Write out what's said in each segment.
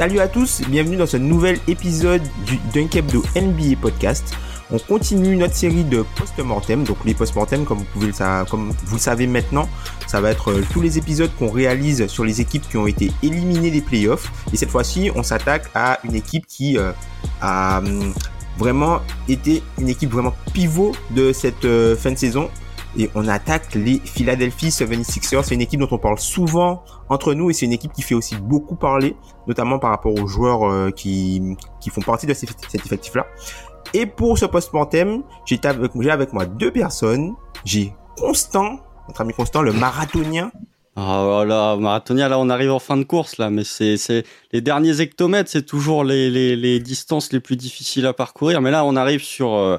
Salut à tous, bienvenue dans ce nouvel épisode du Dunkebdo NBA Podcast. On continue notre série de post-mortem. Donc les post-mortem, comme vous comme vous le savez maintenant, ça va être euh, tous les épisodes qu'on réalise sur les équipes qui ont été éliminées des playoffs. Et cette fois-ci, on s'attaque à une équipe qui euh, a hum, vraiment été une équipe vraiment pivot de cette euh, fin de saison et on attaque les Philadelphia 76ers. C'est une équipe dont on parle souvent entre nous et c'est une équipe qui fait aussi beaucoup parler, notamment par rapport aux joueurs euh, qui, qui font partie de cet effectif-là. Et pour ce post-mortem, j'ai avec, moi deux personnes. J'ai Constant, notre ami Constant, le marathonien ah voilà, marathonien, là on arrive en fin de course là, mais c'est c'est les derniers hectomètres, c'est toujours les, les, les distances les plus difficiles à parcourir. Mais là on arrive sur, euh,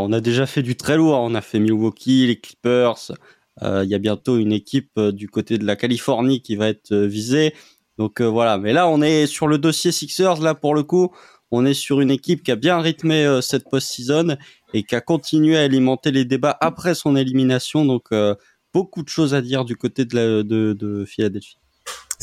on a déjà fait du très lourd, on a fait Milwaukee, les Clippers. Euh, il y a bientôt une équipe euh, du côté de la Californie qui va être visée. Donc voilà, mais là on est sur le dossier Sixers. Là pour le coup, on est sur une équipe qui a bien rythmé cette post-season et qui a continué à alimenter les débats après son élimination. Donc beaucoup de choses à dire du côté de Philadelphie.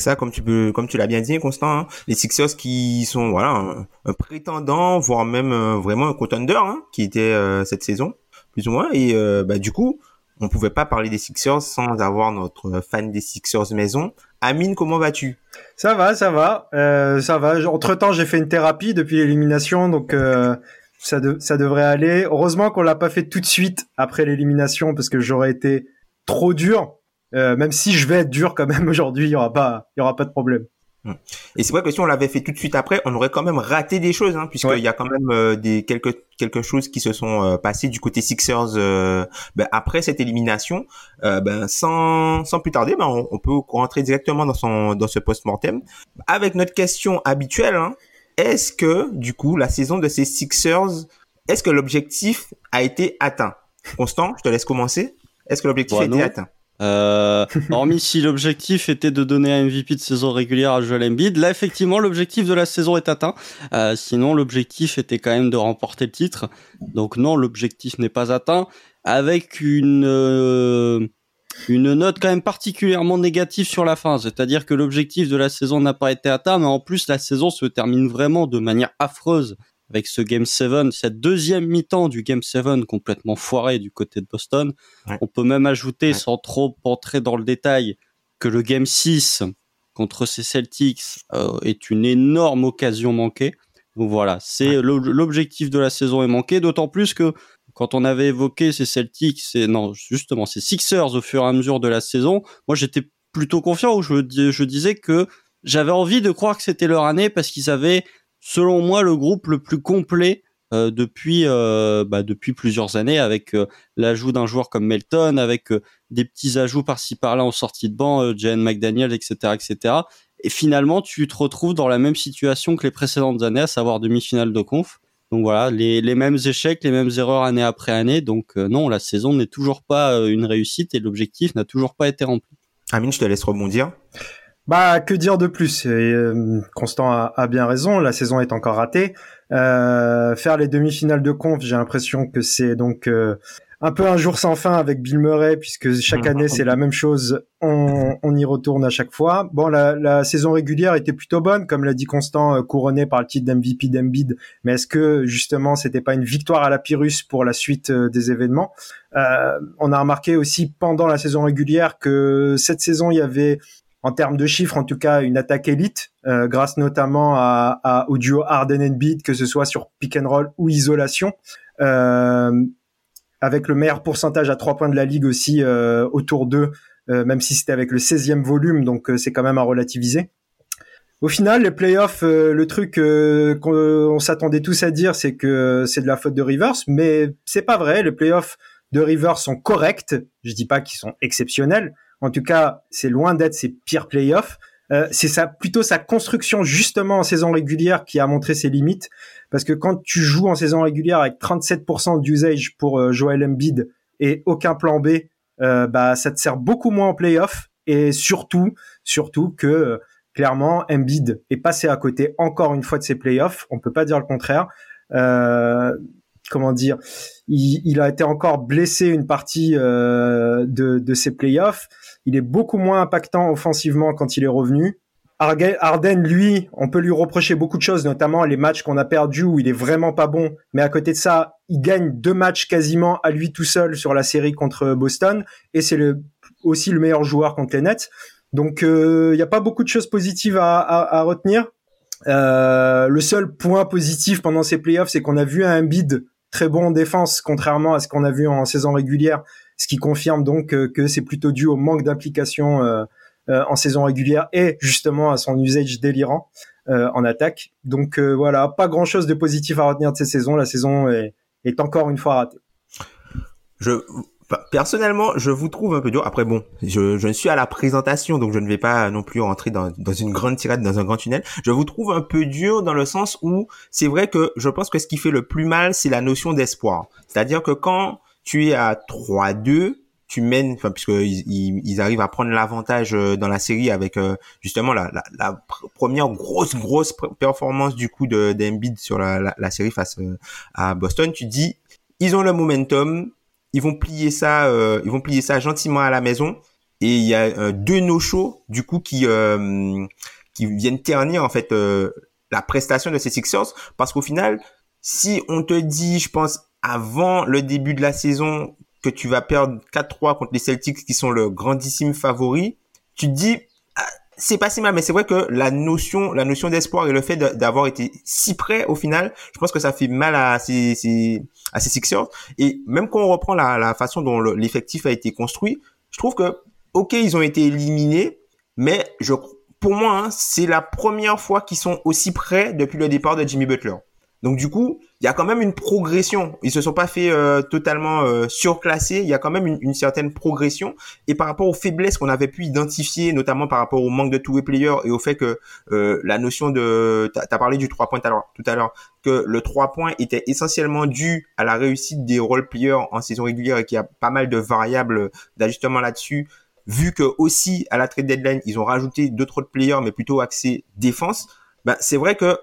Ça, comme tu peux, comme tu l'as bien dit, Constant, hein, les Sixers qui sont voilà un, prétendant, voire même euh, vraiment un contender, hein, qui était euh, cette saison, plus ou moins. Et euh, bah, du coup, on pouvait pas parler des Sixers sans avoir notre fan des Sixers maison. Amine, comment vas-tu? Ça va, ça va, ça va. Entre temps, j'ai fait une thérapie depuis l'élimination, donc ça, ça devrait aller. Heureusement qu'on l'a pas fait tout de suite après l'élimination, parce que j'aurais été trop dur. Euh, même si je vais être dur quand même aujourd'hui, il y aura pas, il y aura pas de problème. Hmm. Et c'est vrai que si on l'avait fait tout de suite après, on aurait quand même raté des choses, hein, puisqu'il y a quand même euh, des quelques quelque choses qui se sont euh, passées du côté Sixers ben, après cette élimination. ben sans sans plus tarder, ben on, peut rentrer directement dans son dans ce post-mortem avec notre question habituelle. Hein, est-ce que du coup la saison de ces Sixers, est-ce que l'objectif a été atteint? Constant, je te laisse commencer. Est-ce que l'objectif a été atteint? Euh, hormis si l'objectif était de donner un MVP de saison régulière à Joel Embiid, là effectivement l'objectif de la saison est atteint. Euh, sinon l'objectif était quand même de remporter le titre. Donc non, l'objectif n'est pas atteint. Avec une euh, une note quand même particulièrement négative sur la fin, c'est-à-dire que l'objectif de la saison n'a pas été atteint, mais en plus la saison se termine vraiment de manière affreuse avec ce Game 7, cette deuxième mi-temps du Game 7 complètement foiré du côté de Boston. On peut même ajouter, sans trop entrer dans le détail, que le Game 6 contre ces Celtics euh, est une énorme occasion manquée. Donc voilà, c'est l'objectif de la saison est manqué, d'autant plus que quand on avait évoqué ces Celtics, c'est non justement ces Sixers au fur et à mesure de la saison, moi j'étais plutôt confiant où je, je disais que j'avais envie de croire que c'était leur année parce qu'ils avaient selon moi, le groupe le plus complet euh, depuis euh, bah, depuis plusieurs années, avec euh, l'ajout d'un joueur comme Melton, avec des petits ajouts par-ci par-là en sortie de banc, Jane McDaniel, etc., etc. Et finalement, tu te retrouves dans la même situation que les précédentes années, à savoir demi-finale de conf. Donc voilà, les, les mêmes échecs, les mêmes erreurs année après année. Donc non, la saison n'est toujours pas une réussite et l'objectif n'a toujours pas été rempli. Amine, je te laisse rebondir. Bah, que dire de plus? Euh, Constant a, bien raison, la saison est encore ratée. Euh, faire les demi-finales de conf, j'ai l'impression que c'est donc euh, un peu un jour sans fin avec Bill Murray, puisque chaque année c'est la même chose, on, y retourne à chaque fois. Bon, la, saison régulière était plutôt bonne, comme l'a dit Constant, couronné par le titre d'MVP d'Embiid, mais est-ce que justement c'était pas une victoire à la Pyrrhus pour la suite des événements? On a remarqué aussi pendant la saison régulière que cette saison il y avait en termes de chiffres, en tout cas, une attaque élite, euh, grâce notamment à, à, au duo Harden Beat, que ce soit sur pick and roll ou isolation, euh, avec le meilleur pourcentage à trois points de la ligue aussi euh, autour d'eux, euh, même si c'était avec le 16e volume, donc euh, c'est quand même à relativiser. Au final, les playoffs, le truc qu'on s'attendait tous à dire, c'est que c'est de la faute de Rivers, mais c'est pas vrai. Les playoffs de Rivers sont corrects. Je dis pas qu'ils sont exceptionnels En tout cas, c'est loin d'être ses pires playoffs. Euh, c'est ça, plutôt sa construction justement en saison régulière qui a montré ses limites. Parce que quand tu joues en saison régulière avec 37% d'usage pour euh, Joel Embiid et aucun plan B, euh, bah ça te sert beaucoup moins en playoff. Et surtout, surtout que euh, clairement Embiid est passé à côté encore une fois de ses playoffs. On peut pas dire le contraire. Euh, comment dire, il, il, a été encore blessé une partie euh, de, de ses playoffs. Il est beaucoup moins impactant offensivement quand il est revenu. Arden, lui, on peut lui reprocher beaucoup de choses, notamment les matchs qu'on a perdus où il est vraiment pas bon. Mais à côté de ça, il gagne deux matchs quasiment à lui tout seul sur la série contre Boston, et c'est le, aussi le meilleur joueur contre les Nets. Donc, il euh, n'y a pas beaucoup de choses positives à, à, à retenir. Euh, le seul point positif pendant ces playoffs, c'est qu'on a vu un bid très bon en défense, contrairement à ce qu'on a vu en saison régulière, ce qui confirme donc euh, que c'est plutôt dû au manque d'implication euh, euh, en saison régulière et justement à son usage délirant en attaque. Donc voilà, pas grand-chose de positif à retenir de cette saison. La saison est, encore une fois ratée. Personnellement, je vous trouve un peu dur. Après, bon, je, je suis à la présentation, donc je ne vais pas non plus rentrer dans, dans une grande tirade, dans un grand tunnel. Je vous trouve un peu dur dans le sens où c'est vrai que je pense que ce qui fait le plus mal, c'est la notion d'espoir. C'est-à-dire que quand tu es à 3-2, tu mènes, enfin puisque ils, arrivent à prendre l'avantage euh, dans la série avec euh, justement la, la, première grosse grosse performance du coup de d'Embiid sur la, la, la, série face euh, à Boston. Tu dis ils ont le momentum, ils vont plier ça, euh, ils vont plier ça gentiment à la maison. Et il y a euh, deux no shows du coup qui euh, qui viennent ternir en fait la prestation de ces Sixers parce qu'au final, si on te dit, je pense avant le début de la saison que tu vas perdre 4-3 contre les Celtics qui sont le grandissime favori, tu te dis c'est pas si mal, mais c'est vrai que la notion, la notion d'espoir et le fait d'avoir été si près au final, je pense que ça fait mal à ces, à ces. Et même quand on reprend la, la façon dont l'effectif a été construit, je trouve que ok, ils ont été éliminés, mais je, pour moi, hein, c'est la première fois qu'ils sont aussi près depuis le départ de Jimmy Butler. Donc du coup, il y a quand même une progression. Ils se sont pas fait euh, totalement euh, surclasser. Il y a quand même une, une, certaine progression. Et par rapport aux faiblesses qu'on avait pu identifier, notamment par rapport au manque de two-way player et au fait que euh, la notion de, t'as as parlé du trois points tout à l'heure, que le trois points était essentiellement dû à la réussite des role players en saison régulière et qu'il y a pas mal de variables d'ajustement là-dessus vu que aussi à la trade deadline ils ont rajouté d'autres players mais plutôt axés défense, ben c'est vrai que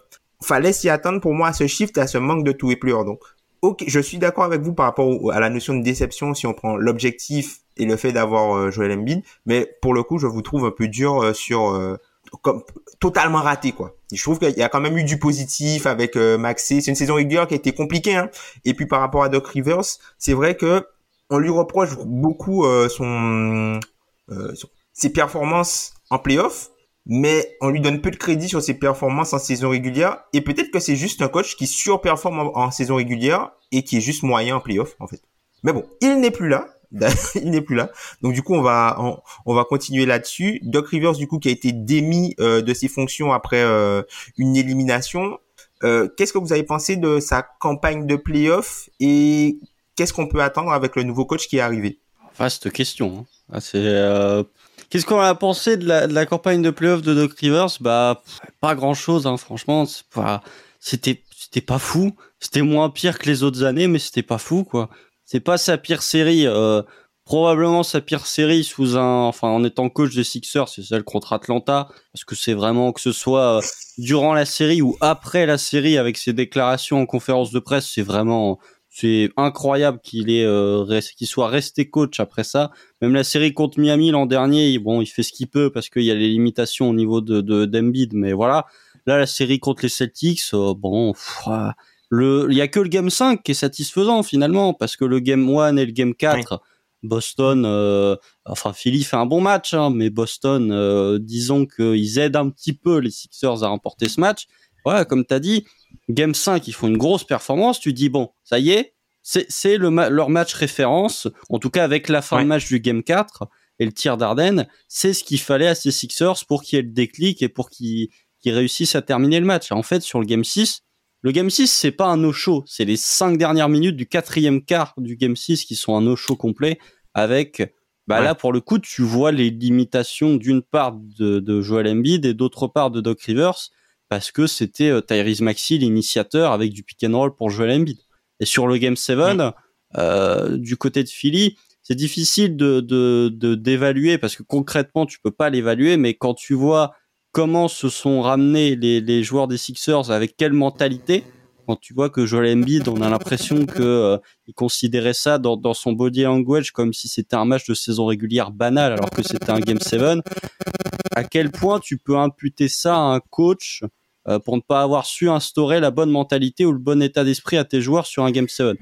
fallait s'y attendre pour moi à ce shift à ce manque de tout et plus. Donc, ok, je suis d'accord avec vous par rapport à la notion de déception si on prend l'objectif et le fait d'avoir euh, Joel Embiid, mais pour le coup, je vous trouve un peu dur euh, sur euh, comme totalement raté quoi. Je trouve qu'il y a quand même eu du positif avec euh, Maxé. C'est une saison régulière qui a été compliquée. Hein. Et puis par rapport à Doc Rivers, c'est vrai que on lui reproche beaucoup son, son, ses performances en playoff, mais on lui donne peu de crédit sur ses performances en saison régulière. Et peut-être que c'est juste un coach qui surperforme en, saison régulière et qui est juste moyen en playoff, en fait. Mais bon, il n'est plus là. il n'est plus là. Donc du coup, on va on, va continuer là-dessus. Doc Rivers, du coup, qui a été démis euh, de ses fonctions après euh, une élimination. Euh, qu'est-ce que vous avez pensé de sa campagne de playoff et qu'est-ce qu'on peut attendre avec le nouveau coach qui est arrivé? Vaste question. Hein. C'est Qu'est-ce qu'on a pensé de la, campagne de playoff de Doc Rivers? Bah, pas grand-chose, hein, franchement. C'était, c'était pas fou. C'était moins pire que les autres années, mais c'était pas fou, quoi. C'est pas sa pire série. Euh, probablement sa pire série sous un, enfin, en étant coach des Sixers, c'est celle contre Atlanta, parce que c'est vraiment que ce soit euh, durant la série ou après la série avec ses déclarations en conférence de presse, c'est vraiment c'est incroyable qu'il est euh, qu'il soit resté coach après ça. Même la série contre Miami l'an dernier, bon, il fait ce qu'il peut parce qu'il y a les limitations au niveau de d'Embiid, mais voilà. Là, la série contre les Celtics, euh, bon, ah, le, il y a que le game 5 qui est satisfaisant finalement parce que le game 1 et le game 4 Boston, euh, enfin Philly fait un bon match, hein, mais Boston, disons qu'ils aident un petit peu les Sixers à remporter ce match. Voilà, comme tu as dit, Game 5, ils font une grosse performance. Tu dis, bon, ça y est, c'est le leur match référence, en tout cas avec la fin de match du Game 4 et le tir d'Arden, c'est ce qu'il fallait à ces Sixers pour qu'il y ait le déclic et pour qu'ils réussissent à terminer le match. En fait, sur le Game 6, le Game 6, c'est pas un no-show, c'est les cinq dernières minutes du quatrième quart du Game 6 qui sont un no-show complet avec Bah là, pour le coup, tu vois les limitations d'une part de, de Joel Embiid et d'autre part de Doc Rivers parce que c'était euh, Tyrese Maxey l'initiateur avec du pick and roll pour Joel Embiid. Et sur le Game 7, euh, du côté de Philly, c'est difficile de d'évaluer de, parce que concrètement, tu peux pas l'évaluer, mais quand tu vois comment se sont ramenés les, les joueurs des Sixers avec quelle mentalité, quand tu vois que Joel Embiid, on a l'impression que euh, il considérait ça dans, dans, son body language comme si c'était un match de saison régulière banal alors que c'était un game 7. À quel point tu peux imputer ça à un coach euh, pour ne pas avoir su instaurer la bonne mentalité ou le bon état d'esprit à tes joueurs sur un game 7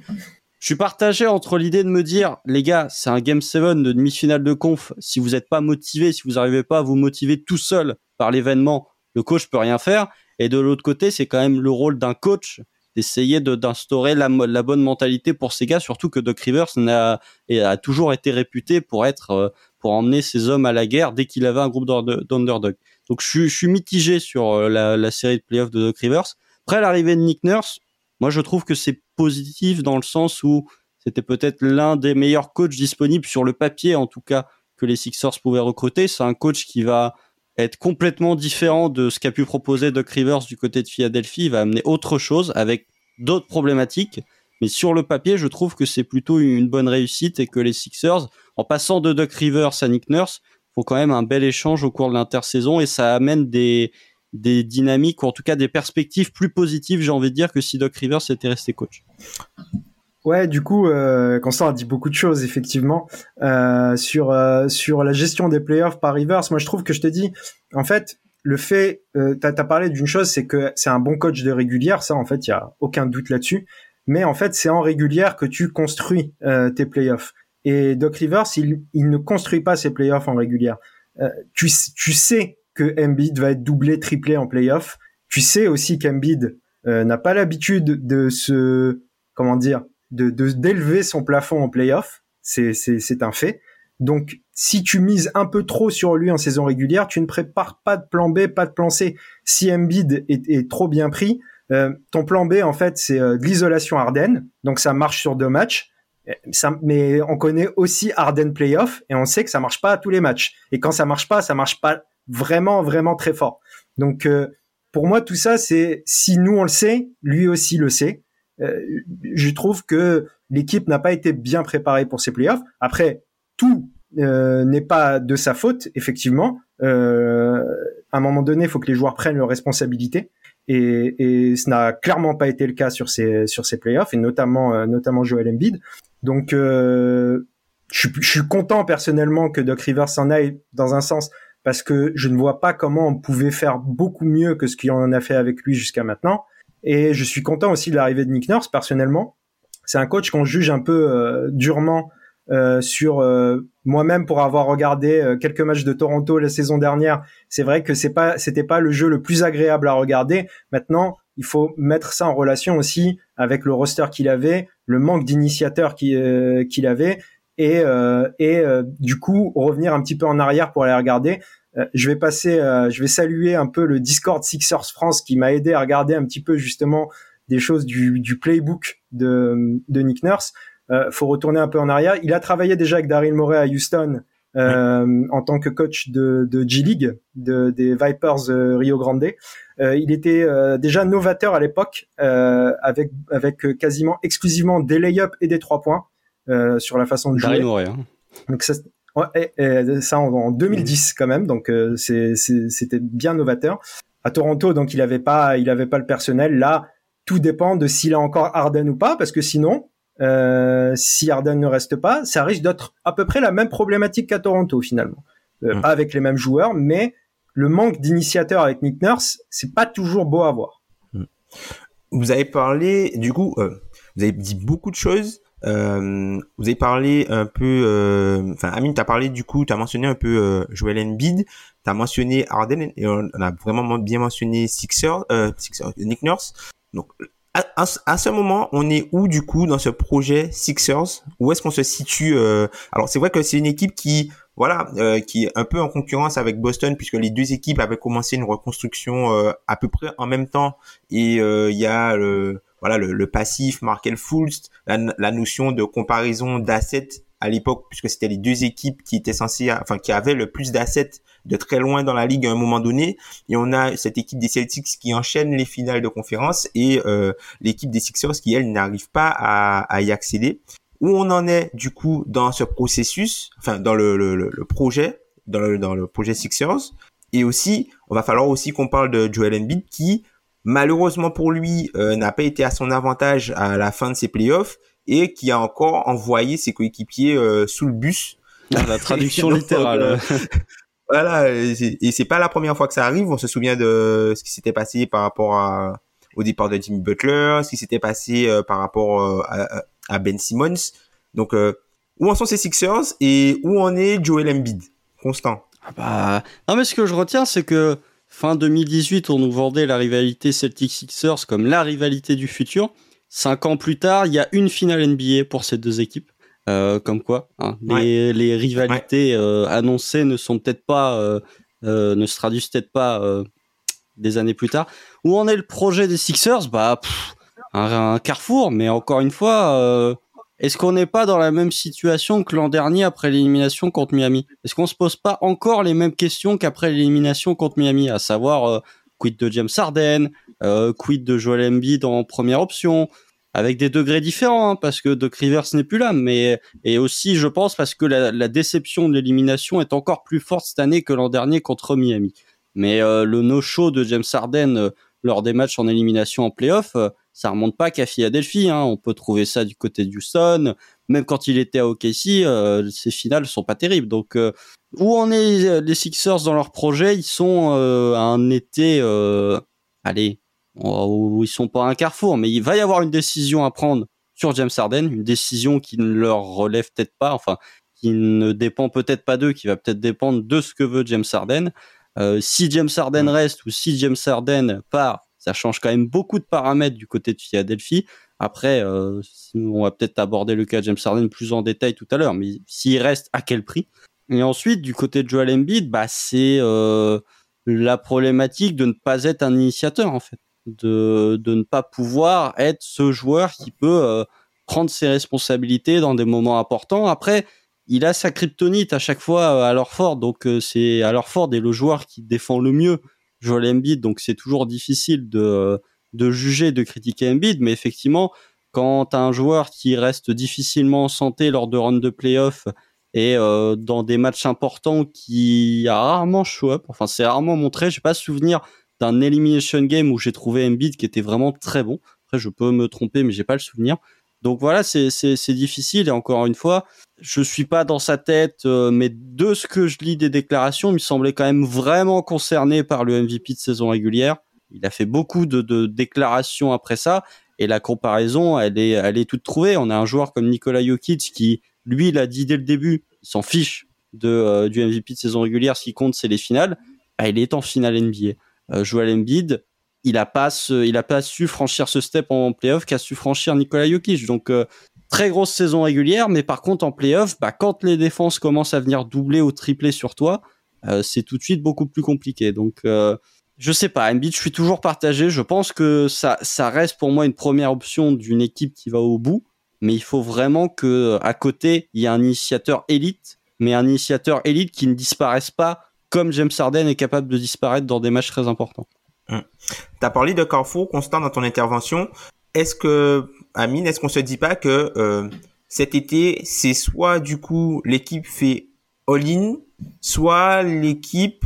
je suis partagé entre l'idée de me dire, les gars, c'est un Game 7 de demi-finale de conf. Si vous n'êtes pas motivé, si vous n'arrivez pas à vous motiver tout seul par l'événement, le coach peut rien faire. Et de l'autre côté, c'est quand même le rôle d'un coach d'essayer d'instaurer la, bonne mentalité pour ces gars, surtout que Doc Rivers a, a toujours été réputé pour être euh, pour emmener ses hommes à la guerre dès qu'il avait un groupe d'underdog. Donc je, suis mitigé sur euh, la, la série de playoffs de Doc Rivers. Après l'arrivée de Nick Nurse, moi je trouve que c'est positif dans le sens où c'était peut-être l'un des meilleurs coachs disponibles sur le papier en tout cas que les Sixers pouvaient recruter. C'est un coach qui va être complètement différent de ce qu'a pu proposer Doc Rivers du côté de Philadelphie. Il va amener autre chose avec d'autres problématiques. Mais sur le papier, je trouve que c'est plutôt une bonne réussite et que les Sixers, en passant de Doc Rivers à Nick Nurse, font quand même un bel échange au cours de l'intersaison et ça amène des, des dynamiques ou en tout cas des perspectives plus positives, j'ai envie de dire, que si Doc Rivers était resté coach. Ouais, du coup, euh, Constant a dit beaucoup de choses effectivement euh, sur euh, sur la gestion des playoffs par Rivers. Moi, je trouve que je te dis, en fait, le fait, euh, t'as as parlé d'une chose, c'est que c'est un bon coach de régulière. Ça, en fait, il y a aucun doute là-dessus. Mais en fait, c'est en régulière que tu construis euh, tes playoffs. Et Doc Rivers, il, il ne construit pas ses playoffs en régulière. Euh, tu, tu sais que Embiid va être doublé, triplé en playoff. Tu sais aussi qu'Embiid euh, n'a pas l'habitude de se, comment dire, de d'élever son plafond en playoff. C'est c'est un fait. Donc, si tu mises un peu trop sur lui en saison régulière, tu ne prépares pas de plan B, pas de plan C. Si Embiid est, est trop bien pris, euh, ton plan B, en fait, c'est euh, de l'isolation Arden. Donc, ça marche sur deux matchs. Ça, mais on connaît aussi Arden Playoff et on sait que ça marche pas à tous les matchs. Et quand ça marche pas, ça marche pas vraiment, vraiment très fort. Donc, euh, pour moi, tout ça, c'est si nous on le sait, lui aussi le sait. Euh, je trouve que l'équipe n'a pas été bien préparée pour ces playoffs. Après, tout euh, n'est pas de sa faute, effectivement. Euh, à un moment donné, il faut que les joueurs prennent leurs responsabilités. Et, et ce n'a clairement pas été le cas sur ces sur ces playoffs, et notamment notamment Joel Embiid. Donc, je, je, suis content personnellement que Doc Rivers s'en aille dans un sens parce que je ne vois pas comment on pouvait faire beaucoup mieux que ce qu'on a fait avec lui jusqu'à maintenant. Et je suis content aussi de l'arrivée de Nick Nurse personnellement. C'est un coach qu'on juge un peu euh, durement euh, sur euh, moi-même pour avoir regardé euh, quelques matchs de Toronto la saison dernière. C'est vrai que c'est pas c'était pas le jeu le plus agréable à regarder. Maintenant, il faut mettre ça en relation aussi avec le roster qu'il avait, le manque d'initiateurs qu'il avait et, euh, et euh, du coup revenir un petit peu en arrière pour aller regarder. Euh, je vais passer, je vais saluer un peu le Discord Sixers France qui m'a aidé à regarder un petit peu justement des choses du, du playbook de, de Nick Nurse. Euh, faut retourner un peu en arrière. Il a travaillé déjà avec Daryl Morey à Houston euh, en tant que coach de, de G League, de, des Vipers Rio Grande. Euh, il était déjà novateur à l'époque, avec avec quasiment exclusivement des lay-ups et des trois points. Euh, sur la façon de jouer. Hein. Donc ça, ouais, et, ça en, 2010 quand même, donc euh, c'était bien novateur. À Toronto, donc il avait pas, il avait pas le personnel. Là, tout dépend de s'il a encore Arden ou pas, parce que sinon, euh, si Arden ne reste pas, ça risque d'être à peu près la même problématique qu'à Toronto finalement. Euh, mm. Pas avec les mêmes joueurs, mais le manque d'initiateurs avec Nick Nurse, c'est pas toujours beau à voir. Mm. Vous avez parlé, du coup, euh, vous avez dit beaucoup de choses. Euh, vous avez parlé un peu, euh, enfin Amine, t'as parlé du coup, t'as mentionné un peu euh, Joel Embiid, t'as mentionné Harden et on, a vraiment bien mentionné Sixer, euh, Sixer Nick Nurse. Donc à, à, ce moment, on est où du coup dans ce projet Sixers? Où est-ce qu'on se situe Alors c'est vrai que c'est une équipe qui voilà, euh, qui est un peu en concurrence avec Boston puisque les deux équipes avaient commencé une reconstruction euh, à peu près en même temps et il y a le voilà le, le passif Markel Fultz, la, la, notion de comparaison d'assets à l'époque, puisque c'était les deux équipes qui étaient censées, enfin qui avaient le plus d'assets de très loin dans la ligue à un moment donné. Et on a cette équipe des Celtics qui enchaîne les finales de conférence et euh, l'équipe des Sixers qui elle n'arrive pas à, à, y accéder. Où on en est du coup dans ce processus, enfin dans le, le, le projet, dans le, dans le projet Sixers. Et aussi, on va falloir aussi qu'on parle de Joel Embiid qui malheureusement pour lui euh, n'a pas été à son avantage à la fin de ses playoffs et qui a encore envoyé ses coéquipiers euh, sous le bus. la traduction littérale. Euh, voilà, et c'est pas la première fois que ça arrive. On se souvient de ce qui s'était passé par rapport à, au départ de Jimmy Butler, ce qui s'était passé euh, par rapport à, à, Ben Simmons. Donc, où en sont ces Sixers et où en est Joel Embiid? Constant. Ah bah, non mais ce que je retiens, c'est que fin 2018, on nous vendait la rivalité Celtics-Sixers comme la rivalité du futur. Cinq ans plus tard, il y a une finale NBA pour ces deux équipes. Euh, comme quoi, hein, les, les, rivalités euh, annoncées ne sont peut-être pas, euh, euh ne se traduisent peut-être pas euh, des années plus tard. Où en est le projet des Sixers? Bah, un, un, carrefour. Mais encore une fois, est-ce qu'on n'est pas dans la même situation que l'an dernier après l'élimination contre Miami? Est-ce qu'on se pose pas encore les mêmes questions qu'après l'élimination contre Miami, à savoir quid de James Harden, quid de Joel Embiid en première option, avec des degrés différents, hein, parce que Doc Rivers n'est plus là, mais et aussi, je pense, parce que la, la déception de l'élimination est encore plus forte cette année que l'an dernier contre Miami. Mais euh, le no-show de James Harden euh, lors des matchs en élimination en playoff, euh, ça remonte pas qu'à Philadelphie. Hein. On peut trouver ça du côté du Sun. Même quand il était à OKC, euh, ses finales sont pas terribles. Donc, où en est les Sixers dans leur projet? Ils sont à un été, allez, où ils sont pas à un carrefour, mais il va y avoir une décision à prendre sur James Harden, une décision qui ne leur relève peut-être pas, enfin qui ne dépend peut-être pas d'eux, qui va peut-être dépendre de ce que veut James Harden. Euh, si James Harden reste ou si James Harden part, ça change quand même beaucoup de paramètres du côté de Philadelphie. Après, euh, on va peut-être aborder le cas de James Harden plus en détail tout à l'heure, mais s'il reste, à quel prix? Et ensuite, du côté de Joel Embiid, bah c'est euh, la problématique de ne pas être un initiateur en fait de, de ne pas pouvoir être ce joueur qui peut euh, prendre ses responsabilités dans des moments importants. Après, il a sa kryptonite à chaque fois à leur fort, donc c'est à leur fort et le joueur qui défend le mieux Joel Embiid, donc c'est toujours difficile de, de juger, de critiquer Embiid, mais effectivement, quand un joueur qui reste difficilement en santé lors de rounds de playoff et euh, dans des matchs importants qui a rarement show up, enfin c'est rarement montré, j'ai pas souvenir d'un elimination game où j'ai trouvé Embiid qui était vraiment très bon. Après, je peux me tromper, mais j'ai pas le souvenir. Donc voilà, c'est difficile et encore une fois, je suis pas dans sa tête, euh, mais de ce que je lis des déclarations, il me semblait quand même vraiment concerné par le MVP de saison régulière. Il a fait beaucoup de, de déclarations après ça et la comparaison, elle est, elle est toute trouvée. On a un joueur comme Nikola Jokic qui, lui, l'a dit dès le début, il s'en fiche de, euh, du MVP de saison régulière. Ce qui compte, c'est les finales. Bah, il est en finale NBA. Euh, Joel Embiid, il a pas a su franchir ce step en playoff qu'a su franchir Nikola Jokic. Donc euh, très grosse saison régulière, mais par contre en playoff, bah, quand les défenses commencent à venir doubler ou tripler sur toi, euh, c'est tout de suite beaucoup plus compliqué. Donc je sais pas, Embiid, je suis toujours partagé. Je pense que ça, reste pour moi une première option d'une équipe qui va au bout, mais il faut vraiment que à côté il y ait un initiateur élite, mais un initiateur élite qui ne disparaisse pas comme James Harden est capable de disparaître dans des matchs très importants. Hum. Tu as parlé de Carrefour constant dans ton intervention. Est-ce que, Amine, est-ce qu'on se dit pas que euh, cet été, c'est soit du coup l'équipe fait all-in, soit l'équipe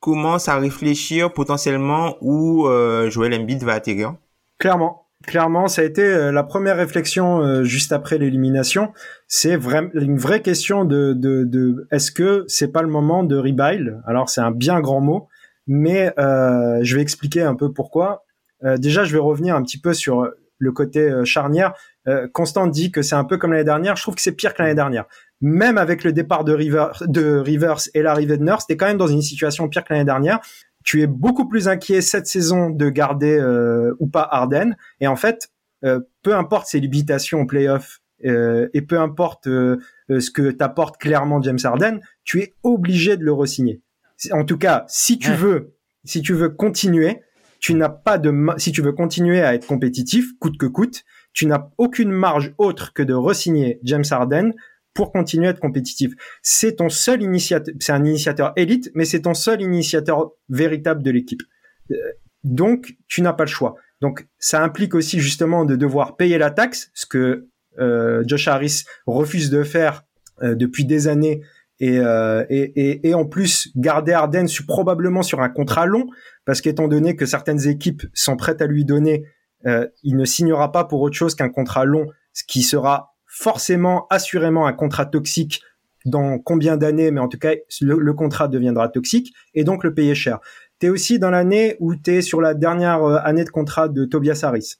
commence à réfléchir potentiellement où euh, Joel Embiid va atterrir? Clairement, clairement, ça a été euh, la première réflexion euh, juste après l'élimination. C'est vraiment une vraie question de, de, de est-ce que c'est pas le moment de rebuild? Alors c'est un bien grand mot, mais euh, je vais expliquer un peu pourquoi. Euh, déjà, je vais revenir un petit peu sur le côté charnière. Constant dit que c'est un peu comme l'année dernière. Je trouve que c'est pire que l'année dernière. Même avec le départ de, River, de Rivers et l'arrivée de Nurse, t'es quand même dans une situation pire que l'année dernière tu es beaucoup plus inquiet cette saison de garder euh, ou pas Harden. Et en fait, euh, peu importe ses limitations au playoff euh, et peu importe ce que t'apporte clairement James Harden, tu es obligé de le resigner. En tout cas, si tu veux, si tu veux continuer, tu n'as pas de, si tu veux continuer à être compétitif, coûte que coûte, tu n'as aucune marge autre que de resigner James Harden pour continuer à être compétitif. C'est ton seul initiateur, c'est un initiateur élite, mais c'est ton seul initiateur véritable de l'équipe. Euh, donc, tu n'as pas le choix. Donc, ça implique aussi justement de devoir payer la taxe, ce que euh, Josh Harris refuse de faire euh, depuis des années, et, et, et, et, en plus garder Arden probablement sur un contrat long, parce qu'étant donné que certaines équipes sont prêtes à lui donner, il ne signera pas pour autre chose qu'un contrat long, ce qui sera forcément, assurément, un contrat toxique dans combien d'années, mais en tout cas, le, contrat deviendra toxique et donc le payer cher. Tu es aussi dans l'année où tu es sur la dernière euh, année de contrat de Tobias Harris.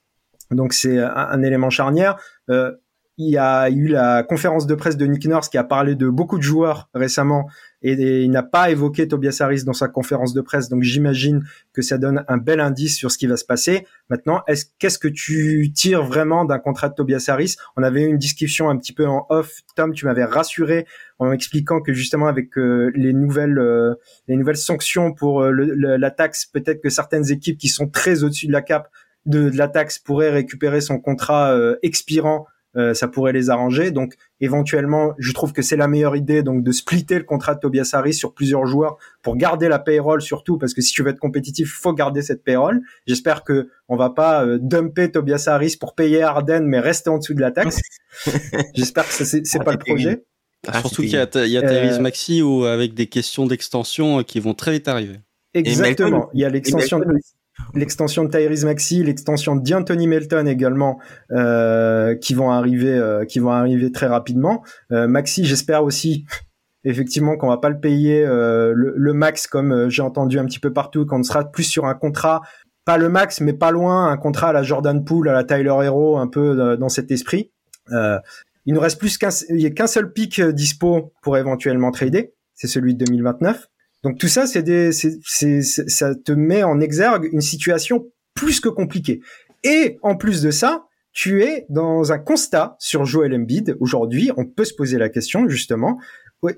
Donc c'est un, élément charnière. Euh, il y a eu la conférence de presse de Nick Nurse qui a parlé de beaucoup de joueurs récemment et, il n'a pas évoqué Tobias Harris dans sa conférence de presse. Donc j'imagine que ça donne un bel indice sur ce qui va se passer. Maintenant, est-ce qu'est-ce que tu tires vraiment d'un contrat de Tobias Harris? On avait eu une discussion un petit peu en off. Tom, tu m'avais rassuré en expliquant que justement avec euh, les nouvelles euh, les nouvelles sanctions pour euh, la taxe, peut-être que certaines équipes qui sont très au-dessus de la cap de, de, la taxe pourraient récupérer son contrat expirant euh, ça pourrait les arranger. Donc éventuellement, je trouve que c'est la meilleure idée donc de splitter le contrat de Tobias Harris sur plusieurs joueurs pour garder la payroll surtout parce que si tu veux être compétitif, faut garder cette payroll. J'espère que on va pas euh, dumper Tobias Harris pour payer Arden mais rester en dessous de la taxe. J'espère que c'est c'est pas le projet. Ah, surtout qu'il y a, il y a Tyrese euh, Maxi ou avec des questions d'extension qui vont très vite arriver. Exactement. Il y a l'extension l'extension de Tyrese Maxi, l'extension d'Anthony Melton également, euh, qui vont arriver, euh, qui vont arriver très rapidement. Euh, Maxi, j'espère aussi, effectivement, qu'on va pas le payer euh, le, max comme j'ai entendu un petit peu partout, qu'on sera plus sur un contrat, pas le max, mais pas loin, un contrat à la Jordan Poole, à la Tyler Hero, un peu dans cet esprit. il nous reste plus qu'un, qu'un seul pic dispo pour éventuellement trader, c'est celui de 2029. Donc tout ça, c'est des, c'est, ça te met en exergue une situation plus que compliquée. Et en plus de ça, tu es dans un constat sur Joel Embiid. Aujourd'hui, on peut se poser la question justement,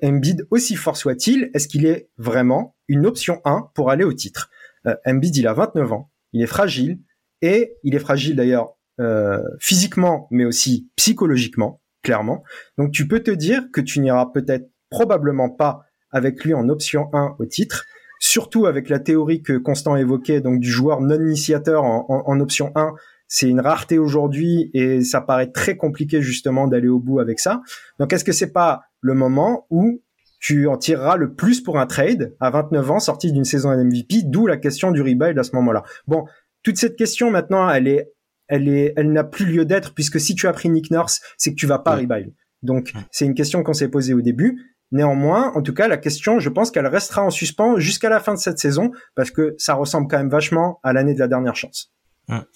Embiid, aussi fort soit-il, est-ce qu'il est vraiment une option 1 pour aller au titre? Euh, Embiid, il a 29 ans, il est fragile, et il est fragile d'ailleurs euh, physiquement, mais aussi psychologiquement, clairement. Donc tu peux te dire que tu n'iras peut-être probablement pas avec lui en option 1 au titre, surtout avec la théorie que Constant évoquait, donc du joueur non initiateur en, option 1. C'est une rareté aujourd'hui et ça paraît très compliqué justement d'aller au bout avec ça. Donc est-ce que c'est pas le moment où tu en tireras le plus pour un trade à 29 ans, sorti d'une saison MVP, d'où la question du rebuild à ce moment-là. Bon, toute cette question maintenant, elle est, elle est, elle n'a plus lieu d'être puisque si tu as pris Nick Nurse, c'est que tu vas pas rebuild. Donc c'est une question qu'on s'est posée au début. Néanmoins, en tout cas, la question, je pense qu'elle restera en suspens jusqu'à la fin de cette saison parce que ça ressemble quand même vachement à l'année de la dernière chance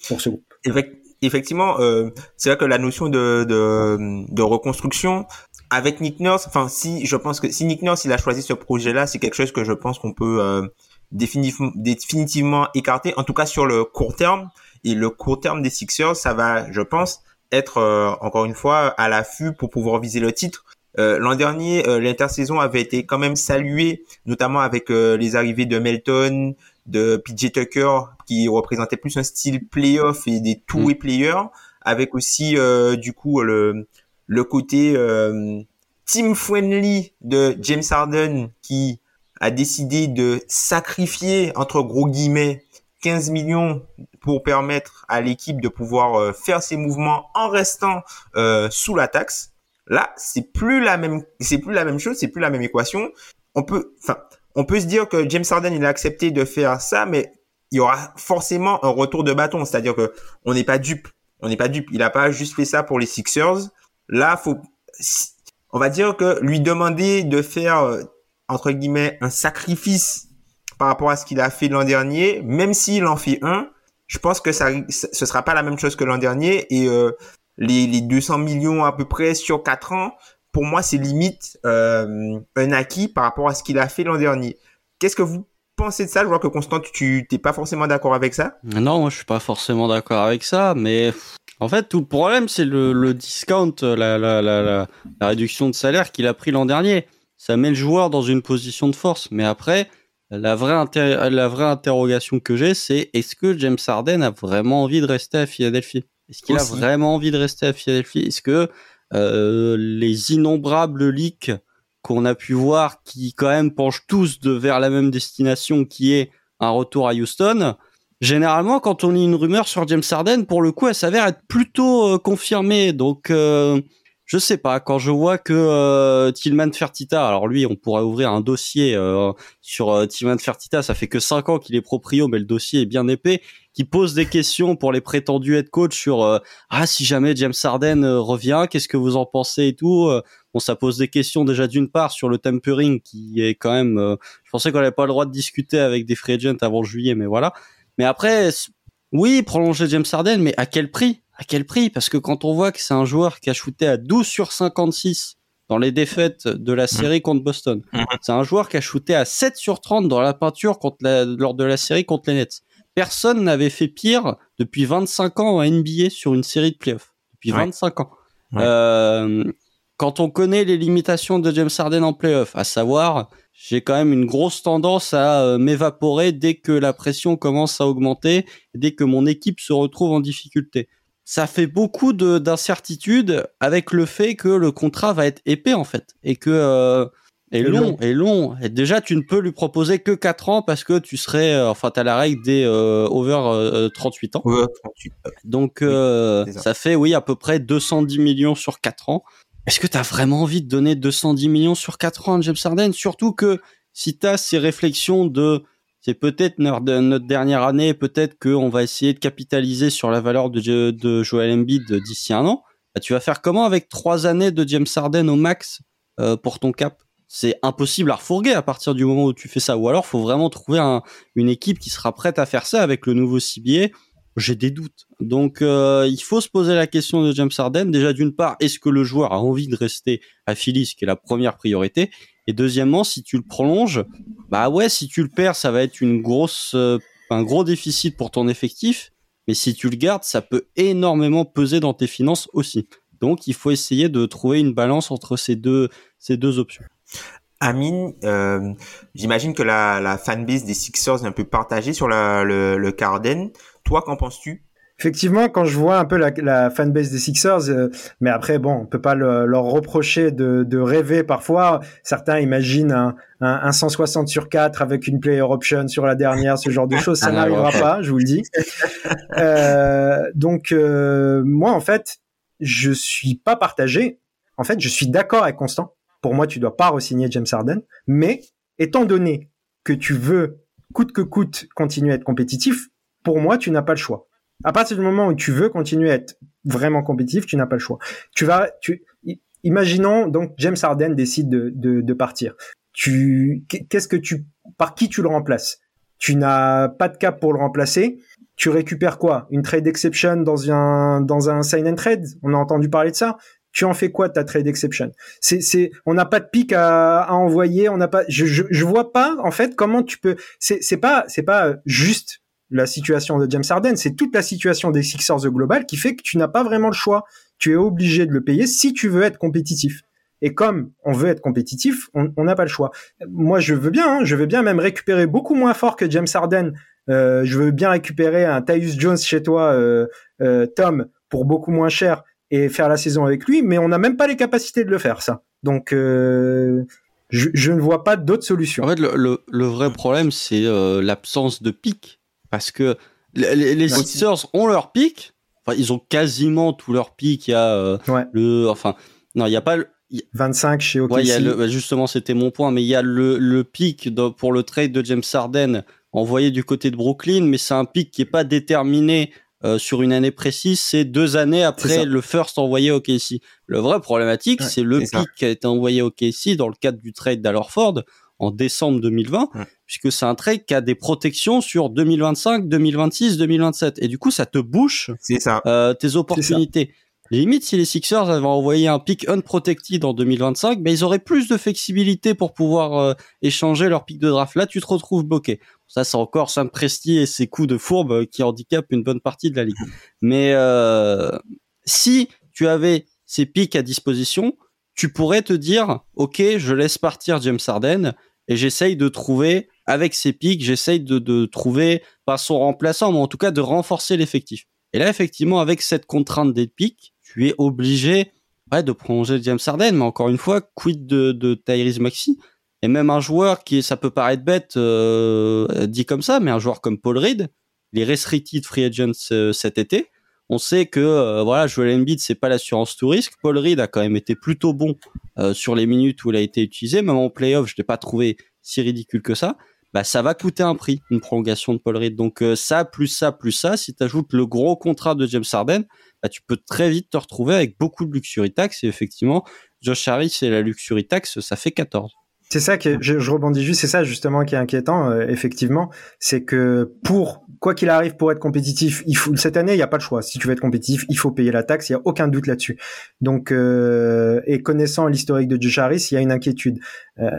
pour ce groupe. Effectivement, euh, c'est vrai que la notion de, de, reconstruction avec Nick Nurse, enfin si je pense que si Nick Nurse il a choisi ce projet-là, c'est quelque chose que je pense qu'on peut euh, définitivement, définitivement écarter, en tout cas sur le court terme. Et le court terme des Sixers, ça va, je pense, être euh, encore une fois à l'affût pour pouvoir viser le titre. Euh, l'an dernier, euh, l'intersaison avait été quand même saluée, notamment avec euh, les arrivées de Melton, de PJ Tucker, qui représentait plus un style playoff et des two-way mm. players, avec aussi du coup le, le côté team friendly de James Harden qui a décidé de sacrifier entre gros guillemets 15 millions pour permettre à l'équipe de pouvoir faire ses mouvements en restant sous la taxe. Là, c'est plus la même, c'est plus la même chose, c'est plus la même équation. On peut, enfin, on peut se dire que James Harden il a accepté de faire ça, mais il y aura forcément un retour de bâton, c'est-à-dire que on n'est pas dupe, on n'est pas dupe. Il a pas juste fait ça pour les Sixers. Là, faut, on va dire que lui demander de faire euh, entre guillemets un sacrifice par rapport à ce qu'il a fait l'an dernier, même s'il en fait un, je pense que ça, ce sera pas la même chose que l'an dernier et euh, les, les 200 millions à peu près sur 4 ans, pour moi, c'est limite euh, un acquis par rapport à ce qu'il a fait l'an dernier. Qu'est-ce que vous pensez de ça? Je vois que Constant, tu t'es pas forcément d'accord avec ça Non, moi, je suis pas forcément d'accord avec ça, mais en fait, tout le problème, c'est le, discount, la, réduction de salaire qu'il a pris l'an dernier. Ça met le joueur dans une position de force, mais après, la vraie, la vraie interrogation que j'ai, c'est est-ce que James Harden a vraiment envie de rester à Philadelphie? Est-ce qu'il a vraiment envie de rester à Philadelphie? Est-ce que euh, les innombrables leaks qu'on a pu voir qui quand même penchent tous de vers la même destination qui est un retour à Houston. Généralement, quand on lit une rumeur sur James Harden, pour le coup, elle s'avère être plutôt euh, confirmée. Donc, euh, je sais pas. Quand je vois que euh, Tillman Fertitta, alors lui, on pourrait ouvrir un dossier euh, sur euh, Tillman Fertitta. Ça fait que cinq ans qu'il est proprio, mais le dossier est bien épais. Qui pose des questions pour les prétendus head coach sur ah si jamais James Harden revient, qu'est-ce que vous en pensez et tout. Bon, ça pose des questions déjà d'une part sur le tempering qui est quand même. je pensais qu'on n'avait pas le droit de discuter avec des free agents avant juillet, mais voilà. Mais après, oui, prolonger James Harden, mais à quel prix? À quel prix? Parce que quand on voit que c'est un joueur qui a shooté à 12 sur 56 dans les défaites de la série contre Boston, c'est un joueur qui a shooté à 7 sur 30 dans la peinture contre la, lors de la série contre les Nets. Personne n'avait fait pire depuis 25 ans en NBA sur une série de playoffs. Depuis Ouais. 25 ans. Ouais. Euh, quand on connaît les limitations de James Harden en playoff, à savoir, j'ai quand même une grosse tendance à euh, m'évaporer dès que la pression commence à augmenter, dès que mon équipe se retrouve en difficulté. Ça fait beaucoup de d'incertitudes avec le fait que le contrat va être épais en fait et que euh, Et long, long. et long. Et déjà, tu ne peux lui proposer que 4 ans parce que tu serais, euh, enfin, t'as la règle des euh, over euh, 38 ans. Ouais, 38. Donc euh, ça. fait oui à peu près 210 millions sur 4 ans. Est-ce que tu as vraiment envie de donner 210 millions sur 4 ans à James Harden? Surtout que si tu as ces réflexions de c'est peut-être notre, dernière année, peut-être qu'on va essayer de capitaliser sur la valeur de, de Joel Embiid d'ici un an, bah, tu vas faire comment avec 3 années de James Harden au max euh, pour ton cap? C'est impossible à refourguer à partir du moment où tu fais ça. Ou alors, faut vraiment trouver un- une équipe qui sera prête à faire ça avec le nouveau CBA j'ai des doutes. Donc euh, il faut se poser la question de James Harden. Déjà d'une part, est-ce que le joueur a envie de rester à Philly, ce qui est la première priorité? Et deuxièmement, si tu le prolonges, bah ouais, si tu le perds, ça va être une grosse, euh, un gros déficit pour ton effectif. Mais si tu le gardes, ça peut énormément peser dans tes finances aussi. Donc il faut essayer de trouver une balance entre ces deux, ces deux options. Amine, euh, j'imagine que la, fanbase des Sixers est un peu partagée sur le, le Carden. Toi, qu'en penses-tu? Effectivement, quand je vois un peu la, la fanbase des Sixers, euh, mais après, bon, on peut pas le- leur reprocher de, de rêver parfois. Certains imaginent un, un, un 160 sur 4 avec une player option sur la dernière, ce genre de choses. Ça Ah, n'arrivera pas, je vous le dis. Euh, donc, euh, moi, en fait, je suis pas partagé. En fait, je suis d'accord avec Constant. Pour moi, tu dois pas re-signer James Harden. Mais, étant donné que tu veux, coûte que coûte, continuer à être compétitif, pour moi, tu n'as pas le choix. À partir du moment où tu veux continuer à être vraiment compétitif, tu n'as pas le choix. Tu vas, tu, imaginons donc James Harden décide de, de, partir. Tu, qu'est-ce que tu, par qui tu le remplaces? Tu n'as pas de cap pour le remplacer. Tu récupères quoi? Une trade exception dans un dans un sign and trade? On a entendu parler de ça. Tu en fais quoi de ta trade exception? C'est c'est on n'a pas de pic à, à envoyer. On n'a pas. Je, je je vois pas en fait comment tu peux. C'est c'est pas c'est pas juste la situation de James Harden, c'est toute la situation des Sixers au global qui fait que tu n'as pas vraiment le choix. Tu es obligé de le payer si tu veux être compétitif. Et comme on veut être compétitif, on n'a pas le choix. Moi, je veux bien, hein, je veux bien même récupérer beaucoup moins fort que James Harden. Euh, je veux bien récupérer un Tyus Jones chez toi, euh, euh, Tom, pour beaucoup moins cher et faire la saison avec lui, mais on n'a même pas les capacités de le faire, ça. Donc, je, ne vois pas d'autre solution. En fait, le, le, vrai problème, c'est l'absence de pic. Parce que les, les-. Sixers ont leur pic. Enfin, ils ont quasiment tout leur pic. Il y a euh, Ouais. le. Enfin, non, il n'y a pas. le- 25 chez OKC. Ouais, il y a le, justement, c'était mon point, mais il y a le, le pic de- pour le trade de James Harden envoyé du côté de Brooklyn, mais c'est un pic qui est pas déterminé euh, sur une année précise, c'est deux années après le first envoyé au KC. Le vrai problématique, Ouais, c'est le ça. pic qui a été envoyé au KC dans le cadre du trade d'Alorford en décembre 2020, Ouais. Puisque c'est un trade qui a des protections sur 2025, 2026, 2027. Et du coup, ça te bouche ça. euh, tes opportunités. Limite, si les Sixers avaient envoyé un pick unprotected en 2025, ben, ils auraient plus de flexibilité pour pouvoir euh, échanger leur pick de draft. Là, tu te retrouves bloqué. Ça, c'est encore Sam Presti et ses coups de fourbe euh, qui handicapent une bonne partie de la ligue. Mais euh, si tu avais ces picks à disposition, tu pourrais te dire, OK, je laisse partir James Harden et j'essaye de trouver, avec ces picks, j'essaye de, de trouver, pas son remplaçant, mais en tout cas de renforcer l'effectif. Et là, effectivement, avec cette contrainte des pics, tu es obligé ouais, de prolonger James Harden, mais encore une fois, quid de, de Tyrese Maxi et même un joueur qui, ça peut paraître bête euh, dit comme ça, mais un joueur comme Paul Reed, il est restricted free agent euh, cet été. On sait que euh, voilà, Joel Embiid c'est pas l'assurance tout risque. Paul Reed a quand même été plutôt bon euh, sur les minutes où il a été utilisé. Même en playoff, je l'ai pas trouvé si ridicule que ça. Bah ça va coûter un prix une prolongation de Paul Reed. Donc ça plus ça plus ça, si tu ajoutes le gros contrat de James Harden, bah, tu peux très vite te retrouver avec beaucoup de luxury tax. Et effectivement, Josh Harris et la luxury tax, ça fait 14. C'est ça que je, je, rebondis juste, c'est ça justement qui est inquiétant, euh, effectivement, c'est que pour quoi qu'il arrive pour être compétitif, il faut cette année il n'y a pas de choix. Si tu veux être compétitif, il faut payer la taxe, il y a aucun doute là-dessus. Donc euh, et connaissant l'historique de Josh Harris, il y a une inquiétude. Euh,